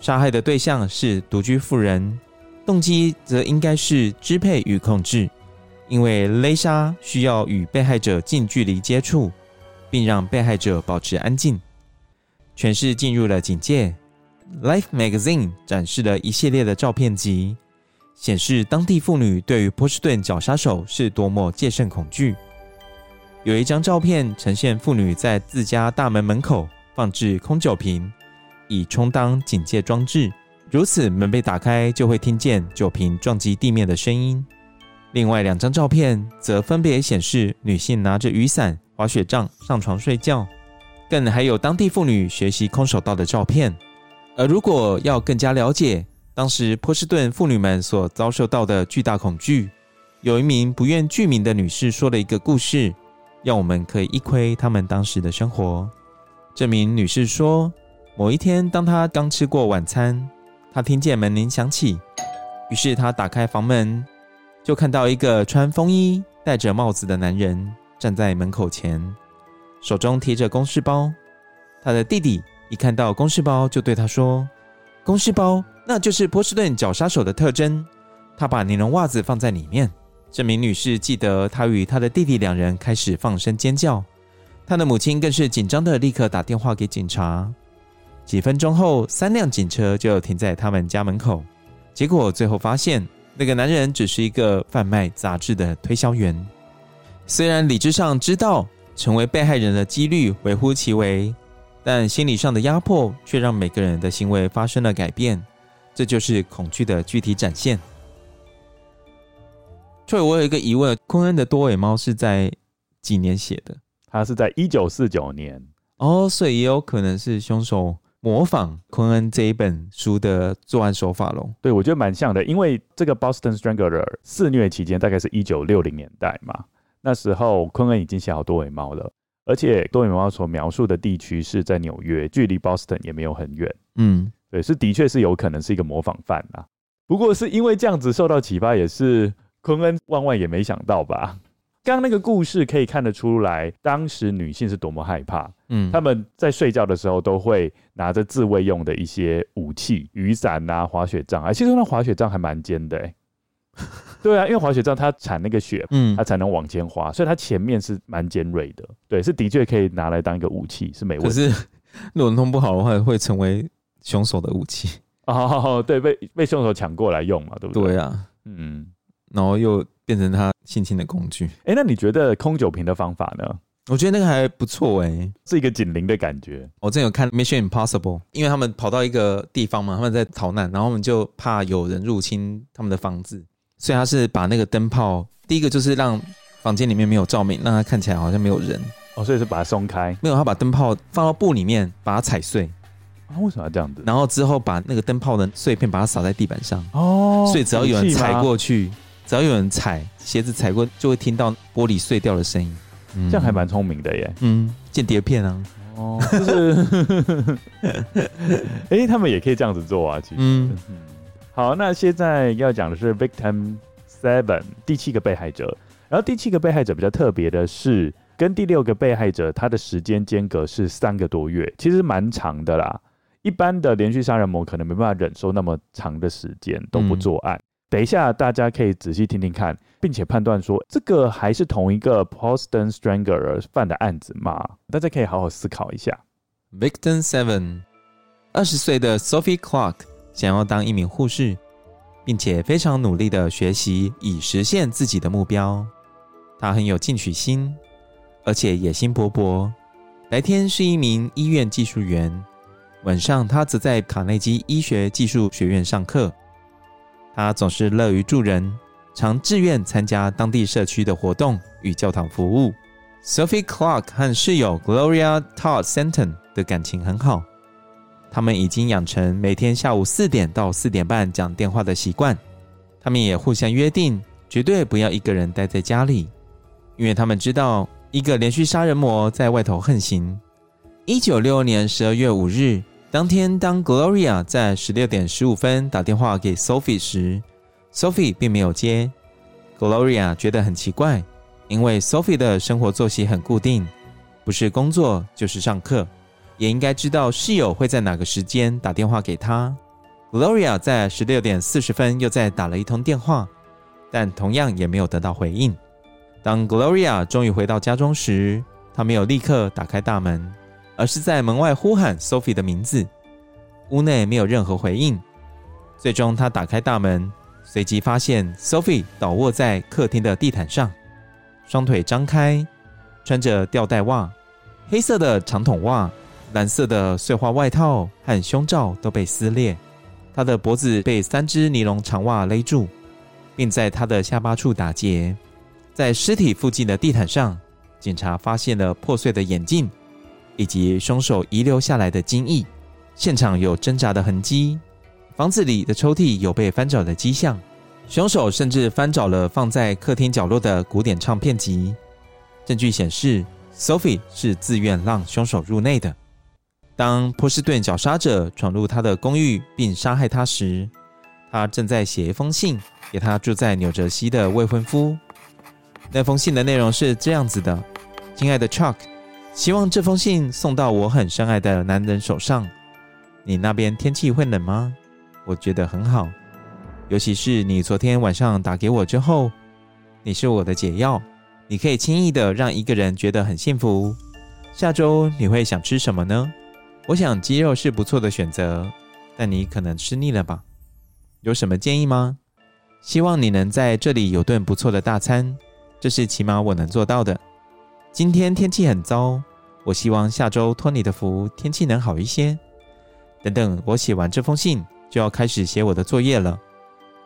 杀害的对象是独居妇人，动机则应该是支配与控制，因为勒杀需要与被害者近距离接触，并让被害者保持安静。全市进入了警戒。Life Magazine 展示了一系列的照片集。显示当地妇女对于波士顿绞杀手是多么戒慎恐惧。有一张照片呈现妇女在自家大门门口放置空酒瓶，以充当警戒装置。如此，门被打开就会听见酒瓶撞击地面的声音。另外两张照片则分别显示女性拿着雨伞、滑雪杖上床睡觉，更还有当地妇女学习空手道的照片。而如果要更加了解，当时波士顿妇女们所遭受到的巨大恐惧，有一名不愿具名的女士说了一个故事，让我们可以一窥他们当时的生活。这名女士说，某一天，当她刚吃过晚餐，她听见门铃响起，于是她打开房门，就看到一个穿风衣、戴着帽子的男人站在门口前，手中提着公事包。他的弟弟一看到公事包，就对他说：“公事包。”那就是波士顿绞杀手的特征。他把尼龙袜子放在里面。这名女士记得，她与她的弟弟两人开始放声尖叫。她的母亲更是紧张的立刻打电话给警察。几分钟后，三辆警车就停在他们家门口。结果最后发现，那个男人只是一个贩卖杂志的推销员。虽然理智上知道成为被害人的几率微乎其微，但心理上的压迫却让每个人的行为发生了改变。这就是恐惧的具体展现。所以，我有一个疑问：昆恩的多尾猫是在几年写的？他是在一九四九年哦，所以也有可能是凶手模仿昆恩这一本书的作案手法喽。对，我觉得蛮像的，因为这个 Boston Strangler 肆虐期间大概是一九六零年代嘛，那时候昆恩已经写好多尾猫了，而且多尾猫所描述的地区是在纽约，距离 Boston 也没有很远。嗯。对，是的确是有可能是一个模仿犯啊。不过是因为这样子受到启发，也是昆恩万万也没想到吧。刚刚那个故事可以看得出来，当时女性是多么害怕。嗯，他们在睡觉的时候都会拿着自卫用的一些武器，雨伞啊、滑雪杖啊。其实那滑雪杖还蛮尖的，欸，对啊，因为滑雪杖它铲那个雪，嗯，它才能往前滑，所以它前面是蛮尖锐的。对，是的确可以拿来当一个武器，是没问题。可是 如果弄不好的话，会成为。凶手的武器 哦，对，被被凶手抢过来用嘛，对不对？对啊，嗯，然后又变成他性侵的工具。哎，那你觉得空酒瓶的方法呢？我觉得那个还不错哎、欸，是一个警铃的感觉。我之前有看《Mission Impossible》，因为他们跑到一个地方嘛，他们在逃难，然后我们就怕有人入侵他们的房子，所以他是把那个灯泡，第一个就是让房间里面没有照明，让它看起来好像没有人。哦，所以是把它松开？没有，他把灯泡放到布里面，把它踩碎。啊，为什么要这样子？然后之后把那个灯泡的碎片把它撒在地板上。哦，所以只要有人踩过去，只要有人踩鞋子踩过，就会听到玻璃碎掉的声音。嗯、这样还蛮聪明的耶。嗯，间谍片啊。哦，就是，哎，他们也可以这样子做啊。其实，嗯，好，那现在要讲的是 Victim Seven 第七个被害者。然后第七个被害者比较特别的是，跟第六个被害者他的时间间隔是三个多月，其实蛮长的啦。一般的连续杀人魔可能没办法忍受那么长的时间都不作案。嗯、等一下，大家可以仔细听听看，并且判断说这个还是同一个 Poston Strangler 犯的案子吗？大家可以好好思考一下。Victim Seven，二十岁的 Sophie Clark 想要当一名护士，并且非常努力的学习以实现自己的目标。她很有进取心，而且野心勃勃。白天是一名医院技术员。晚上，他则在卡内基医学技术学院上课。他总是乐于助人，常志愿参加当地社区的活动与教堂服务。Sophie Clark 和室友 Gloria Todd Stanton 的感情很好，他们已经养成每天下午四点到四点半讲电话的习惯。他们也互相约定，绝对不要一个人待在家里，因为他们知道一个连续杀人魔在外头横行。一九六二年十二月五日，当天当 Gloria 在十六点十五分打电话给 Sophie 时，Sophie 并没有接。Gloria 觉得很奇怪，因为 Sophie 的生活作息很固定，不是工作就是上课，也应该知道室友会在哪个时间打电话给他。Gloria 在十六点四十分又再打了一通电话，但同样也没有得到回应。当 Gloria 终于回到家中时，她没有立刻打开大门。而是在门外呼喊 Sophie 的名字，屋内没有任何回应。最终，她打开大门，随即发现 Sophie 倒卧在客厅的地毯上，双腿张开，穿着吊带袜、黑色的长筒袜、蓝色的碎花外套和胸罩都被撕裂。他的脖子被三只尼龙长袜勒住，并在他的下巴处打结。在尸体附近的地毯上，警察发现了破碎的眼镜。以及凶手遗留下来的精液，现场有挣扎的痕迹，房子里的抽屉有被翻找的迹象，凶手甚至翻找了放在客厅角落的古典唱片集。证据显示，Sophie 是自愿让凶手入内的。当波士顿绞杀者闯入他的公寓并杀害他时，他正在写一封信给他住在纽泽西的未婚夫。那封信的内容是这样子的：“亲爱的 Chuck。”希望这封信送到我很深爱的男人手上。你那边天气会冷吗？我觉得很好，尤其是你昨天晚上打给我之后，你是我的解药。你可以轻易的让一个人觉得很幸福。下周你会想吃什么呢？我想鸡肉是不错的选择，但你可能吃腻了吧？有什么建议吗？希望你能在这里有顿不错的大餐，这是起码我能做到的。今天天气很糟。我希望下周托你的福，天气能好一些。等等，我写完这封信，就要开始写我的作业了。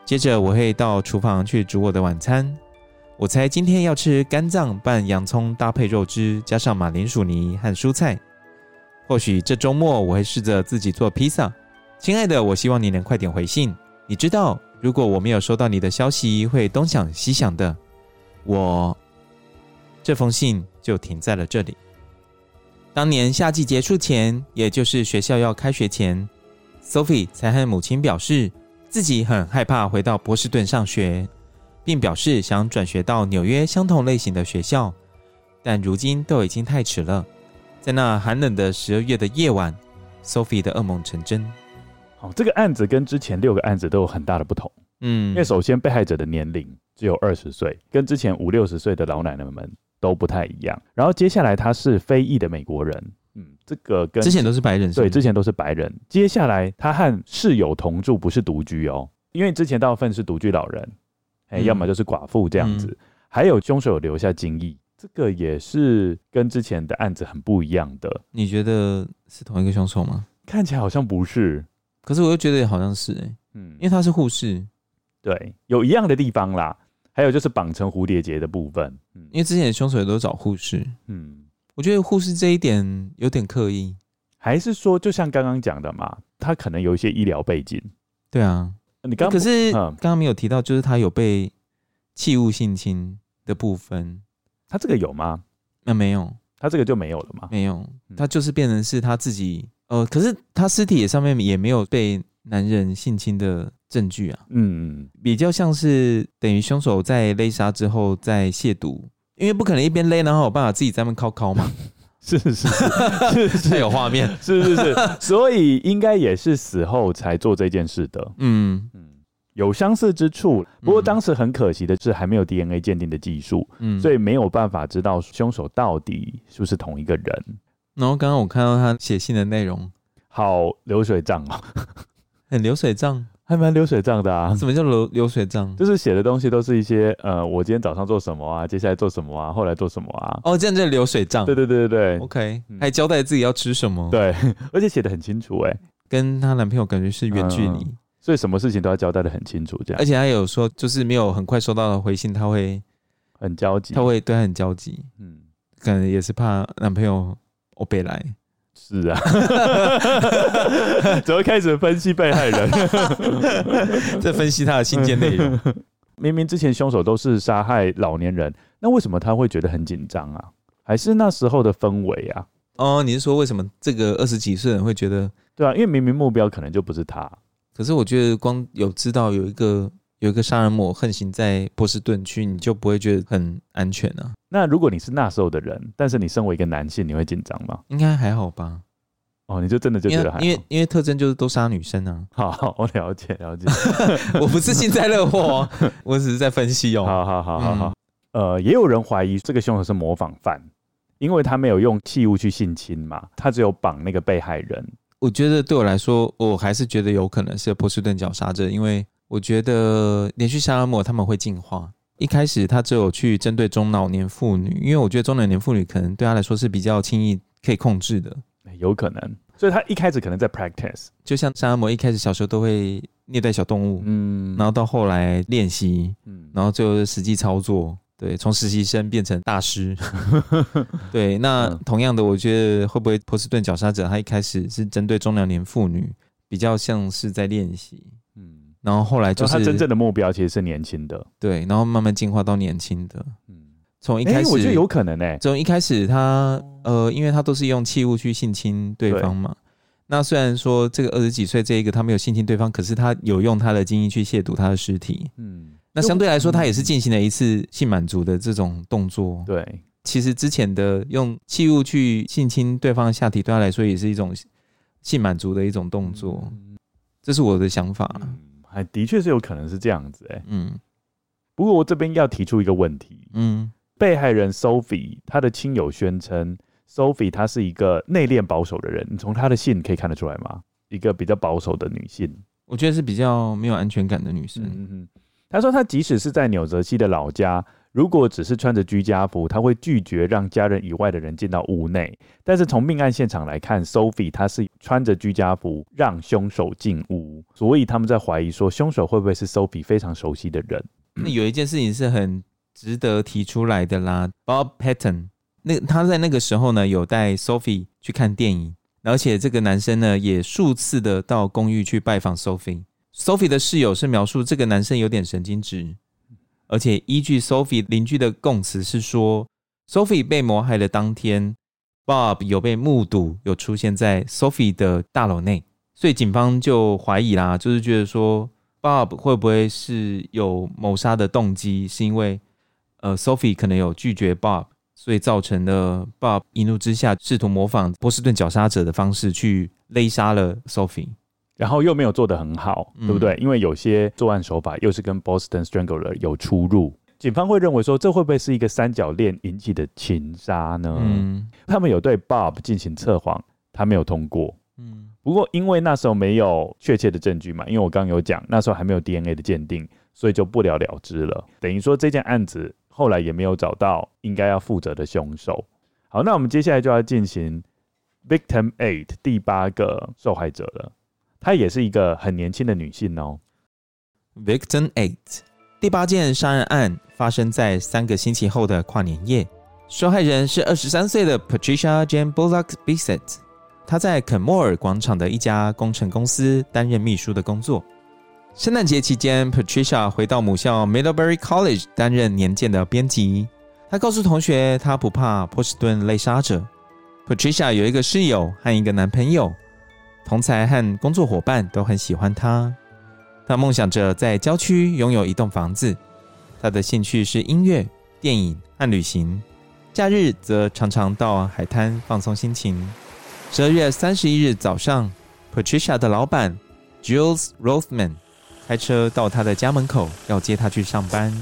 接着我会到厨房去煮我的晚餐。我猜今天要吃肝脏拌洋葱，搭配肉汁，加上马铃薯泥和蔬菜。或许这周末我会试着自己做披萨。亲爱的，我希望你能快点回信。你知道，如果我没有收到你的消息，会东想西想的。我这封信就停在了这里。当年夏季结束前，也就是学校要开学前，Sophie 才和母亲表示自己很害怕回到波士顿上学，并表示想转学到纽约相同类型的学校。但如今都已经太迟了。在那寒冷的十二月的夜晚，Sophie 的噩梦成真。好，这个案子跟之前六个案子都有很大的不同。嗯，因为首先被害者的年龄只有二十岁，跟之前五六十岁的老奶奶们。都不太一样。然后接下来他是非裔的美国人，嗯，这个跟之前都是白人，对，之前都是白人。接下来他和室友同住，不是独居哦，因为之前大部分是独居老人，哎、嗯，要么就是寡妇这样子。嗯、还有凶手有留下精液，这个也是跟之前的案子很不一样的。你觉得是同一个凶手吗？看起来好像不是，可是我又觉得好像是哎、欸，嗯，因为他是护士，对，有一样的地方啦。还有就是绑成蝴蝶结的部分，嗯，因为之前的凶手也都找护士，嗯，我觉得护士这一点有点刻意，还是说就像刚刚讲的嘛，他可能有一些医疗背景，对啊，你刚可是刚刚没有提到，就是他有被器物性侵的部分。他这个有吗？那、啊、没有，他这个就没有了吗？没有，他就是变成是他自己。呃，可是他尸体上面也没有被男人性侵的证据啊。嗯，比较像是等于凶手在勒杀之后再亵渎，因为不可能一边勒然后有办法自己在那边敲敲嘛。是是是是是，有画面。是是是，所以应该也是死后才做这件事的。嗯嗯。有相似之处，不过当时很可惜的是还没有 DNA 鉴定的技术，嗯，所以没有办法知道凶手到底是不是同一个人。然后刚刚我看到他写信的内容，好流水账哦，很流水账，还蛮流水账的啊。什么叫流流水账？就是写的东西都是一些呃，我今天早上做什么啊，接下来做什么啊，后来做什么啊。哦，这样叫流水账。对对对对对，OK，还交代自己要吃什么。对，而且写的很清楚，哎，跟她男朋友感觉是远距离。嗯所以什么事情都要交代的很清楚，这样。而且他有说，就是没有很快收到的回信，他会很焦急，他会对他很焦急。嗯，可能也是怕男朋友我被来。是啊，怎么开始分析被害人？在分析他的信件内容。明明之前凶手都是杀害老年人，那为什么他会觉得很紧张啊？还是那时候的氛围啊？哦，你是说为什么这个二十几岁人会觉得？对啊，因为明明目标可能就不是他。可是我觉得，光有知道有一个有一个杀人魔横行在波士顿区，你就不会觉得很安全啊。那如果你是那时候的人，但是你身为一个男性，你会紧张吗？应该还好吧。哦，你就真的就觉得还好，因为因为，特征就是都杀女生啊。好，好，我了解了解。我不是幸灾乐祸，我只是在分析哦。好好好好好。嗯、呃，也有人怀疑这个凶手是模仿犯，因为他没有用器物去性侵嘛，他只有绑那个被害人。我觉得对我来说，我还是觉得有可能是波士顿绞杀者，因为我觉得连续杀人魔他们会进化。一开始他只有去针对中老年妇女，因为我觉得中老年妇女可能对他来说是比较轻易可以控制的，有可能。所以他一开始可能在 practice，就像杀人魔一开始小时候都会虐待小动物，嗯，然后到后来练习，嗯，然后最后实际操作。对，从实习生变成大师。对，那同样的，我觉得会不会波士顿绞杀者他一开始是针对中老年妇女，比较像是在练习，嗯，然后后来就是他真正的目标其实是年轻的，对，然后慢慢进化到年轻的，嗯，从一开始我觉得有可能诶，从一开始他呃，因为他都是用器物去性侵对方嘛，那虽然说这个二十几岁这一个他没有性侵对方，可是他有用他的精液去亵渎他的尸体，嗯。那相对来说，他也是进行了一次性满足的这种动作。对，其实之前的用器物去性侵对方的下体，对他来说也是一种性满足的一种动作。这是我的想法。嗯还的确是有可能是这样子。哎，嗯。不过我这边要提出一个问题。嗯。被害人 Sophie，她的亲友宣称，Sophie 她是一个内敛保守的人。你从她的信可以看得出来吗？一个比较保守的女性。我觉得是比较没有安全感的女生。嗯嗯。他说，他即使是在纽泽西的老家，如果只是穿着居家服，他会拒绝让家人以外的人进到屋内。但是从命案现场来看，Sophie 他是穿着居家服让凶手进屋，所以他们在怀疑说，凶手会不会是 Sophie 非常熟悉的人？那有一件事情是很值得提出来的啦，Bob Patton，那他在那个时候呢，有带 Sophie 去看电影，而且这个男生呢，也数次的到公寓去拜访 Sophie。Sophie 的室友是描述这个男生有点神经质，而且依据 Sophie 邻居的供词是说，Sophie 被谋害的当天，Bob 有被目睹有出现在 Sophie 的大楼内，所以警方就怀疑啦，就是觉得说 Bob 会不会是有谋杀的动机，是因为呃 Sophie 可能有拒绝 Bob，所以造成了 Bob 一怒之下试图模仿波士顿绞杀者的方式去勒杀了 Sophie。然后又没有做得很好，对不对？嗯、因为有些作案手法又是跟 Boston Strangler 有出入，警方会认为说，这会不会是一个三角恋引起的情杀呢？嗯，他们有对 Bob 进行测谎，他没有通过。嗯，不过因为那时候没有确切的证据嘛，因为我刚刚有讲那时候还没有 DNA 的鉴定，所以就不了了之了。等于说这件案子后来也没有找到应该要负责的凶手。好，那我们接下来就要进行 Victim Eight 第八个受害者了。她也是一个很年轻的女性哦。Victim Eight 第八件杀人案发生在三个星期后的跨年夜，受害人是二十三岁的 Patricia Jane Bullock Bisset。她在肯莫尔广场的一家工程公司担任秘书的工作。圣诞节期间，Patricia 回到母校 Middlebury College 担任年鉴的编辑。她告诉同学，她不怕波士顿类杀者。Patricia 有一个室友和一个男朋友，同才和工作伙伴都很喜欢他。他梦想着在郊区拥有一栋房子。他的兴趣是音乐、电影和旅行，假日则常常到海滩放松心情。十二月三十一日早上，Patricia 的老板 Jules Rothman。开车到他的家门口，要接他去上班，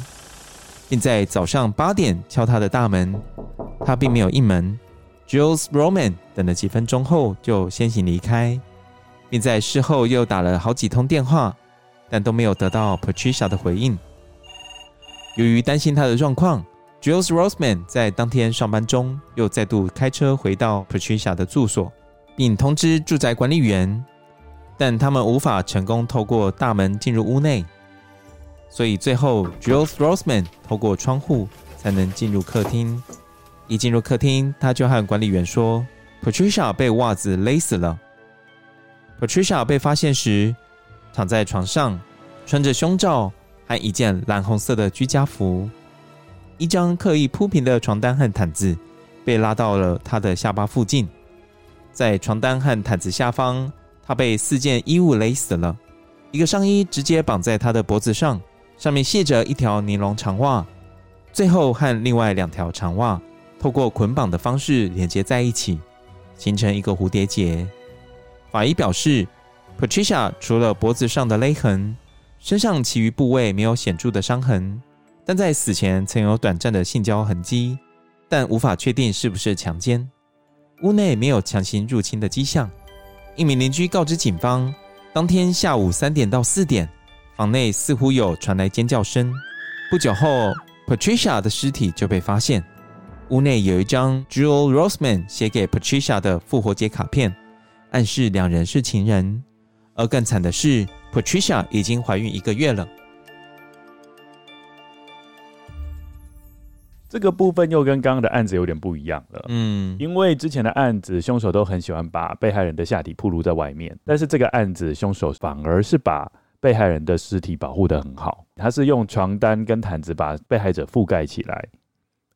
并在早上八点敲他的大门。他并没有应门。Jules Roman 等了几分钟后就先行离开，并在事后又打了好几通电话，但都没有得到 Patricia 的回应。由于担心他的状况，Jules Rosman 在当天上班中又再度开车回到 Patricia 的住所，并通知住宅管理员。但他们无法成功透过大门进入屋内，所以最后 Jules Rossman 透过窗户才能进入客厅。一进入客厅，他就和管理员说：“Patricia 被袜子勒死了。” Patricia 被发现时，躺在床上，穿着胸罩和一件蓝红色的居家服。一张刻意铺平的床单和毯子被拉到了他的下巴附近，在床单和毯子下方。他被四件衣物勒死了，一个上衣直接绑在他的脖子上，上面系着一条尼龙长袜，最后和另外两条长袜透过捆绑的方式连接在一起，形成一个蝴蝶结。法医表示，Patricia 除了脖子上的勒痕，身上其余部位没有显著的伤痕，但在死前曾有短暂的性交痕迹，但无法确定是不是强奸。屋内没有强行入侵的迹象。一名邻居告知警方，当天下午三点到四点，房内似乎有传来尖叫声。不久后，Patricia 的尸体就被发现。屋内有一张 Jewel Rossman 写给 Patricia 的复活节卡片，暗示两人是情人。而更惨的是，Patricia 已经怀孕一个月了。这个部分又跟刚刚的案子有点不一样了，嗯，因为之前的案子凶手都很喜欢把被害人的下体暴露在外面，但是这个案子凶手反而是把被害人的尸体保护的很好，他是用床单跟毯子把被害者覆盖起来。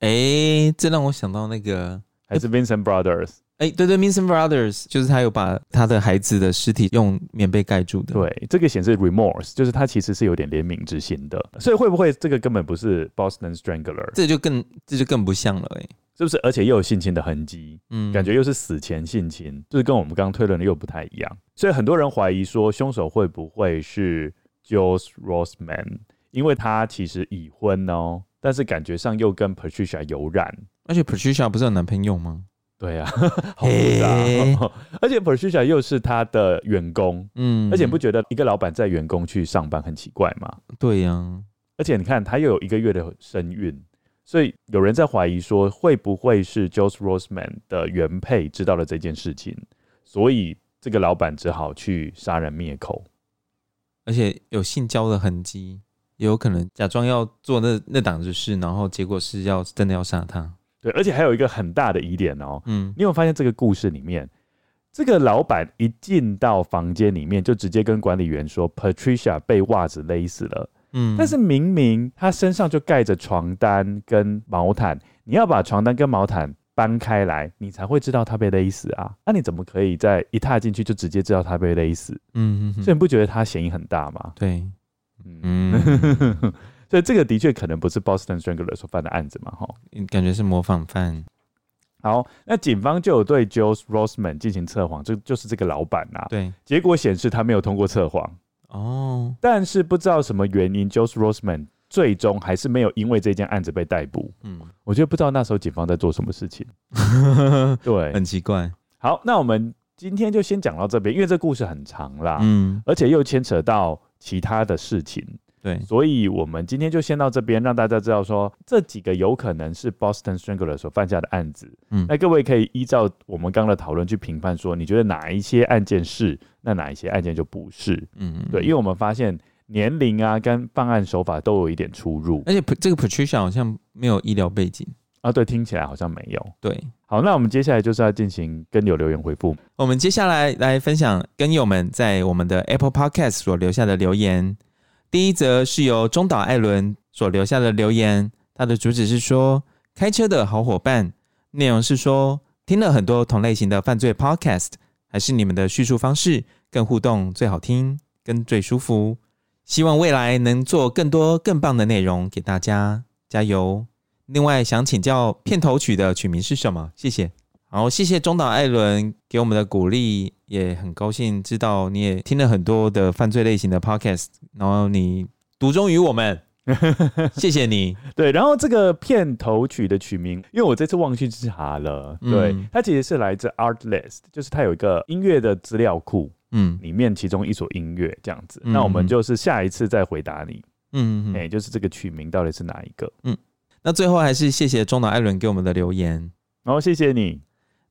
哎，这让我想到那个还是 Vincent Brothers。哎，对对，Manson Brothers 就是他有把他的孩子的尸体用棉被盖住的。对，这个显示 remorse，就是他其实是有点怜悯之心的。所以会不会这个根本不是 Boston Strangler？这就更这就更不像了，哎，是不是？而且又有性侵的痕迹，嗯，感觉又是死前性侵，就是跟我们刚刚推论的又不太一样。所以很多人怀疑说，凶手会不会是 Jules Rossman？因为他其实已婚哦，但是感觉上又跟 Patricia 有染，而且 Patricia 不是有男朋友吗？对呀、啊，好复杂、欸，而且 Patricia 又是他的员工，嗯，而且不觉得一个老板在员工去上班很奇怪吗？对呀、啊，而且你看他又有一个月的身孕，所以有人在怀疑说，会不会是 j o s e Rossman 的原配知道了这件事情，所以这个老板只好去杀人灭口，而且有性交的痕迹，也有可能假装要做那那档子事，然后结果是要真的要杀他。对，而且还有一个很大的疑点哦。嗯，你有发现这个故事里面，这个老板一进到房间里面，就直接跟管理员说，Patricia 被袜子勒死了。嗯，但是明明他身上就盖着床单跟毛毯，你要把床单跟毛毯搬开来，你才会知道他被勒死啊。那你怎么可以在一踏进去就直接知道他被勒死？嗯哼哼，所以你不觉得他嫌疑很大吗？对，嗯。所以这个的确可能不是 Boston Strangler 所犯的案子嘛？哈，感觉是模仿犯。好，那警方就有对 Jules Rossman 进行测谎，就就是这个老板呐、啊。对，结果显示他没有通过测谎。哦，但是不知道什么原因，Jules Rossman 最终还是没有因为这件案子被逮捕。嗯，我觉得不知道那时候警方在做什么事情。对，很奇怪。好，那我们今天就先讲到这边，因为这故事很长啦。嗯，而且又牵扯到其他的事情。对，所以我们今天就先到这边，让大家知道说这几个有可能是 Boston Strangler 所犯下的案子。嗯，那各位可以依照我们刚刚的讨论去评判，说你觉得哪一些案件是，那哪一些案件就不是。嗯嗯，对，因为我们发现年龄啊跟办案手法都有一点出入，而且这个 Patricia 好像没有医疗背景。啊，对，听起来好像没有。对，好，那我们接下来就是要进行跟友留言回复。我们接下来来分享跟友们在我们的 Apple Podcast 所留下的留言。第一则是由中岛艾伦所留下的留言，他的主旨是说开车的好伙伴，内容是说听了很多同类型的犯罪 Podcast，还是你们的叙述方式更互动最好听，跟最舒服。希望未来能做更多更棒的内容给大家，加油！另外想请教片头曲的曲名是什么？谢谢。好，谢谢中岛艾伦给我们的鼓励，也很高兴知道你也听了很多的犯罪类型的 podcast，然后你独钟于我们，谢谢你。对，然后这个片头曲的曲名，因为我这次忘记查了，对，嗯、它其实是来自 Artlist，就是它有一个音乐的资料库，嗯，里面其中一首音乐这样子。嗯、那我们就是下一次再回答你，嗯，哎、欸，就是这个曲名到底是哪一个？嗯。那最后还是谢谢中岛艾伦给我们的留言，然后谢谢你。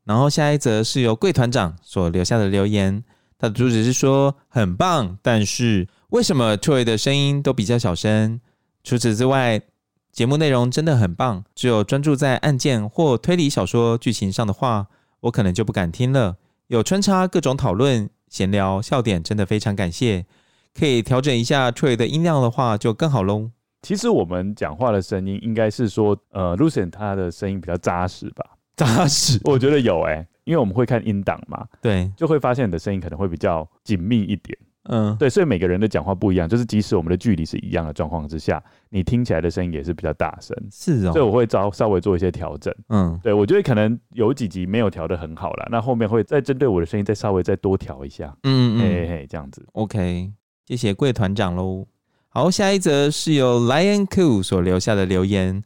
然后下一则是由贵团长所留下的留言，他的主旨是说很棒，但是为什么 Troy 的声音都比较小声？除此之外，节目内容真的很棒，只有专注在案件或推理小说剧情上的话，我可能就不敢听了。有穿插各种讨论、闲聊、笑点，真的非常感谢。可以调整一下 Toy 的音量的话，就更好喽。其实我们讲话的声音应该是说，呃，Lucian 他的声音比较扎实吧？扎实，我觉得有哎、欸，因为我们会看音档嘛，对，就会发现你的声音可能会比较紧密一点。嗯，对，所以每个人的讲话不一样，就是即使我们的距离是一样的状况之下，你听起来的声音也是比较大声。是哦，所以我会稍稍微做一些调整。嗯，对，我觉得可能有几集没有调的很好了，那后面会再针对我的声音再稍微再多调一下。嗯嗯，嘿嘿嘿，这样子。OK，谢谢贵团长喽。好，下一则是由 Lion Cool 所留下的留言，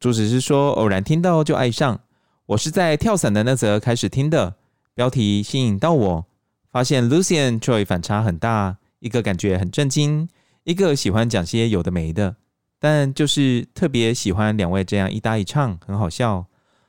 主旨是说偶然听到就爱上，我是在跳伞的那则开始听的，标题吸引到我，发现 Lucien Troy 反差很大，一个感觉很震惊，一个喜欢讲些有的没的，但就是特别喜欢两位这样一搭一唱，很好笑。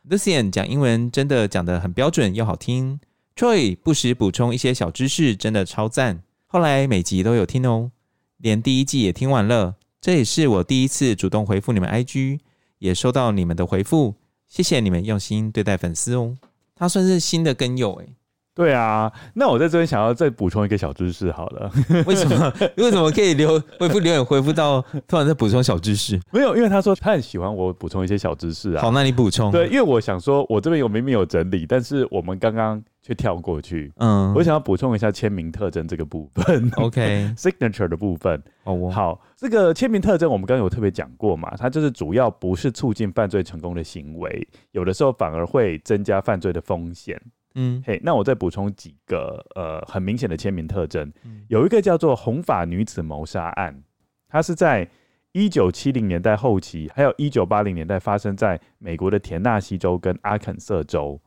Lucien 讲英文真的讲得很标准又好听，Troy 不时补充一些小知识，真的超赞。后来每集都有听哦。连第一季也听完了，这也是我第一次主动回复你们 IG，也收到你们的回复，谢谢你们用心对待粉丝哦。他算是新的跟友诶。对啊，那我在这边想要再补充一个小知识好了。为什么？为什么可以留回复留言回复到突然再补充小知识？没有，因为他说他很喜欢我补充一些小知识啊。好，那你补充。对，因为我想说，我这边有明明有整理，但是我们刚刚却跳过去。嗯，我想要补充一下签名特征这个部分。OK，signature 的部分。哦，oh. 好，这个签名特征我们刚刚有特别讲过嘛？它就是主要不是促进犯罪成功的行为，有的时候反而会增加犯罪的风险。嗯，嘿，hey, 那我再补充几个呃很明显的签名特征，嗯、有一个叫做红发女子谋杀案，它是在一九七零年代后期，还有一九八零年代发生在美国的田纳西州跟阿肯色州，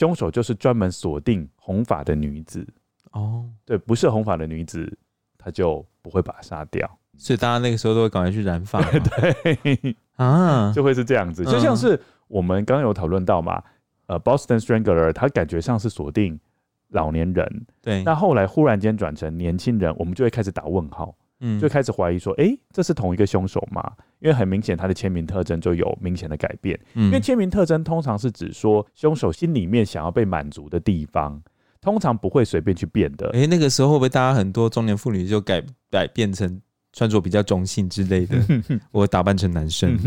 凶手就是专门锁定红发的女子。哦，对，不是红发的女子，他就不会把她杀掉，所以大家那个时候都会赶快去染发，对。啊，就会是这样子，就像是我们刚刚有讨论到嘛。呃，Boston Strangler，他感觉像是锁定老年人，对。那后来忽然间转成年轻人，我们就会开始打问号，嗯，就开始怀疑说，哎、欸，这是同一个凶手吗？因为很明显他的签名特征就有明显的改变，嗯、因为签名特征通常是指说凶手心里面想要被满足的地方，通常不会随便去变的。哎、欸，那个时候会不会大家很多中年妇女就改改变成穿着比较中性之类的？我打扮成男生，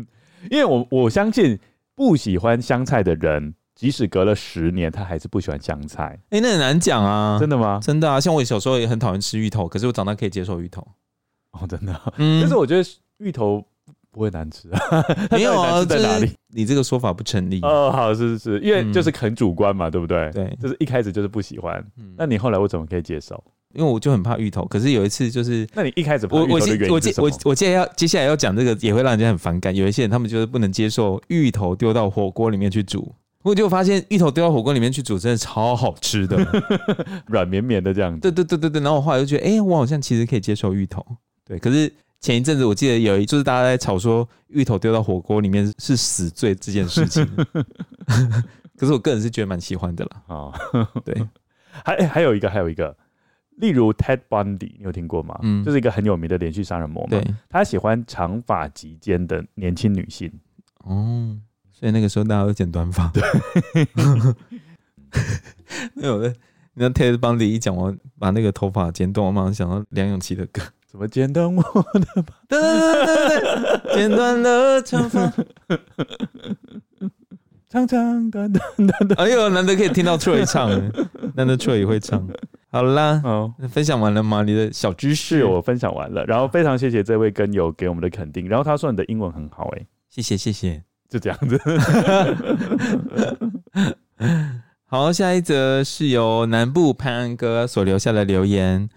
因为我我相信。不喜欢香菜的人，即使隔了十年，他还是不喜欢香菜。哎、欸，那很难讲啊！真的吗？真的啊！像我小时候也很讨厌吃芋头，可是我长大可以接受芋头。哦，真的、啊。嗯，但是我觉得芋头不会难吃啊。没有啊，在哪里？你这个说法不成立。哦，好，是是是，因为就是很主观嘛，嗯、对不对？对，就是一开始就是不喜欢。嗯，那你后来我怎么可以接受？因为我就很怕芋头。可是有一次就是，那你一开始怕芋头的原因是什么？我我我我接要接下来要讲这个，也会让人家很反感。有一些人他们就是不能接受芋头丢到火锅里面去煮，我就发现芋头丢到火锅里面去煮真的超好吃的，软绵绵的这样子。对对对对对。然后我后来就觉得，哎、欸，我好像其实可以接受芋头。对，可是前一阵子我记得有一，就是大家在吵说芋头丢到火锅里面是死罪这件事情，可是我个人是觉得蛮喜欢的啦。啊，对，还还有一个，还有一个，例如 Ted Bundy，你有听过吗？嗯，就是一个很有名的连续杀人魔嘛。对，他喜欢长发及肩的年轻女性。哦，所以那个时候大家都剪短发。对，那有的。那 Ted Bundy 一讲完，把那个头发剪短，我马上想到梁咏琪的歌。怎么剪断我的发？对对对，剪断了长发，长长短短短短。哎呦，难得可以听到 Troy 唱，难得 Troy 也会唱。好啦，哦，分享完了吗？你的小知识我分享完了，然后非常谢谢这位跟友给我们的肯定，然后他说你的英文很好，哎，谢谢谢谢，就这样子。好，下一则是由南部潘安哥所留下的留言。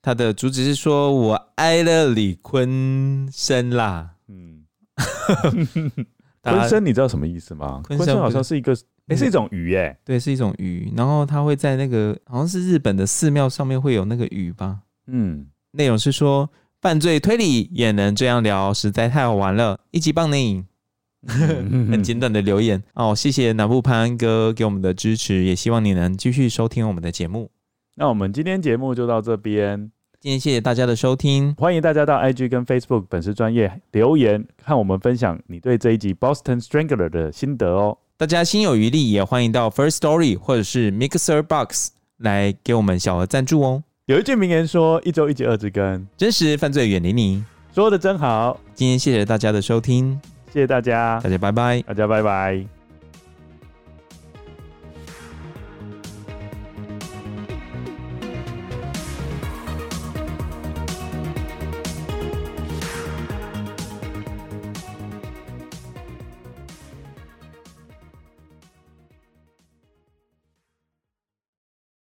他的主旨是说：“我爱了李坤生啦。”嗯，坤生你知道什么意思吗？坤生好像是一个，哎，是一种鱼，哎，对，是一种鱼。然后他会在那个好像是日本的寺庙上面会有那个鱼吧？嗯，内容是说犯罪推理也能这样聊，实在太好玩了，一级棒呢！很简短的留言哦，谢谢南部潘安哥给我们的支持，也希望你能继续收听我们的节目。那我们今天节目就到这边，今天谢谢大家的收听，欢迎大家到 IG 跟 Facebook 粉丝专业留言，看我们分享你对这一集 Boston Strangler 的心得哦。大家心有余力也欢迎到 First Story 或者是 Mixer Box 来给我们小额赞助哦。有一句名言说：“一周一集二之根，真实犯罪远离你。”说的真好。今天谢谢大家的收听，谢谢大家，大家拜拜，大家拜拜。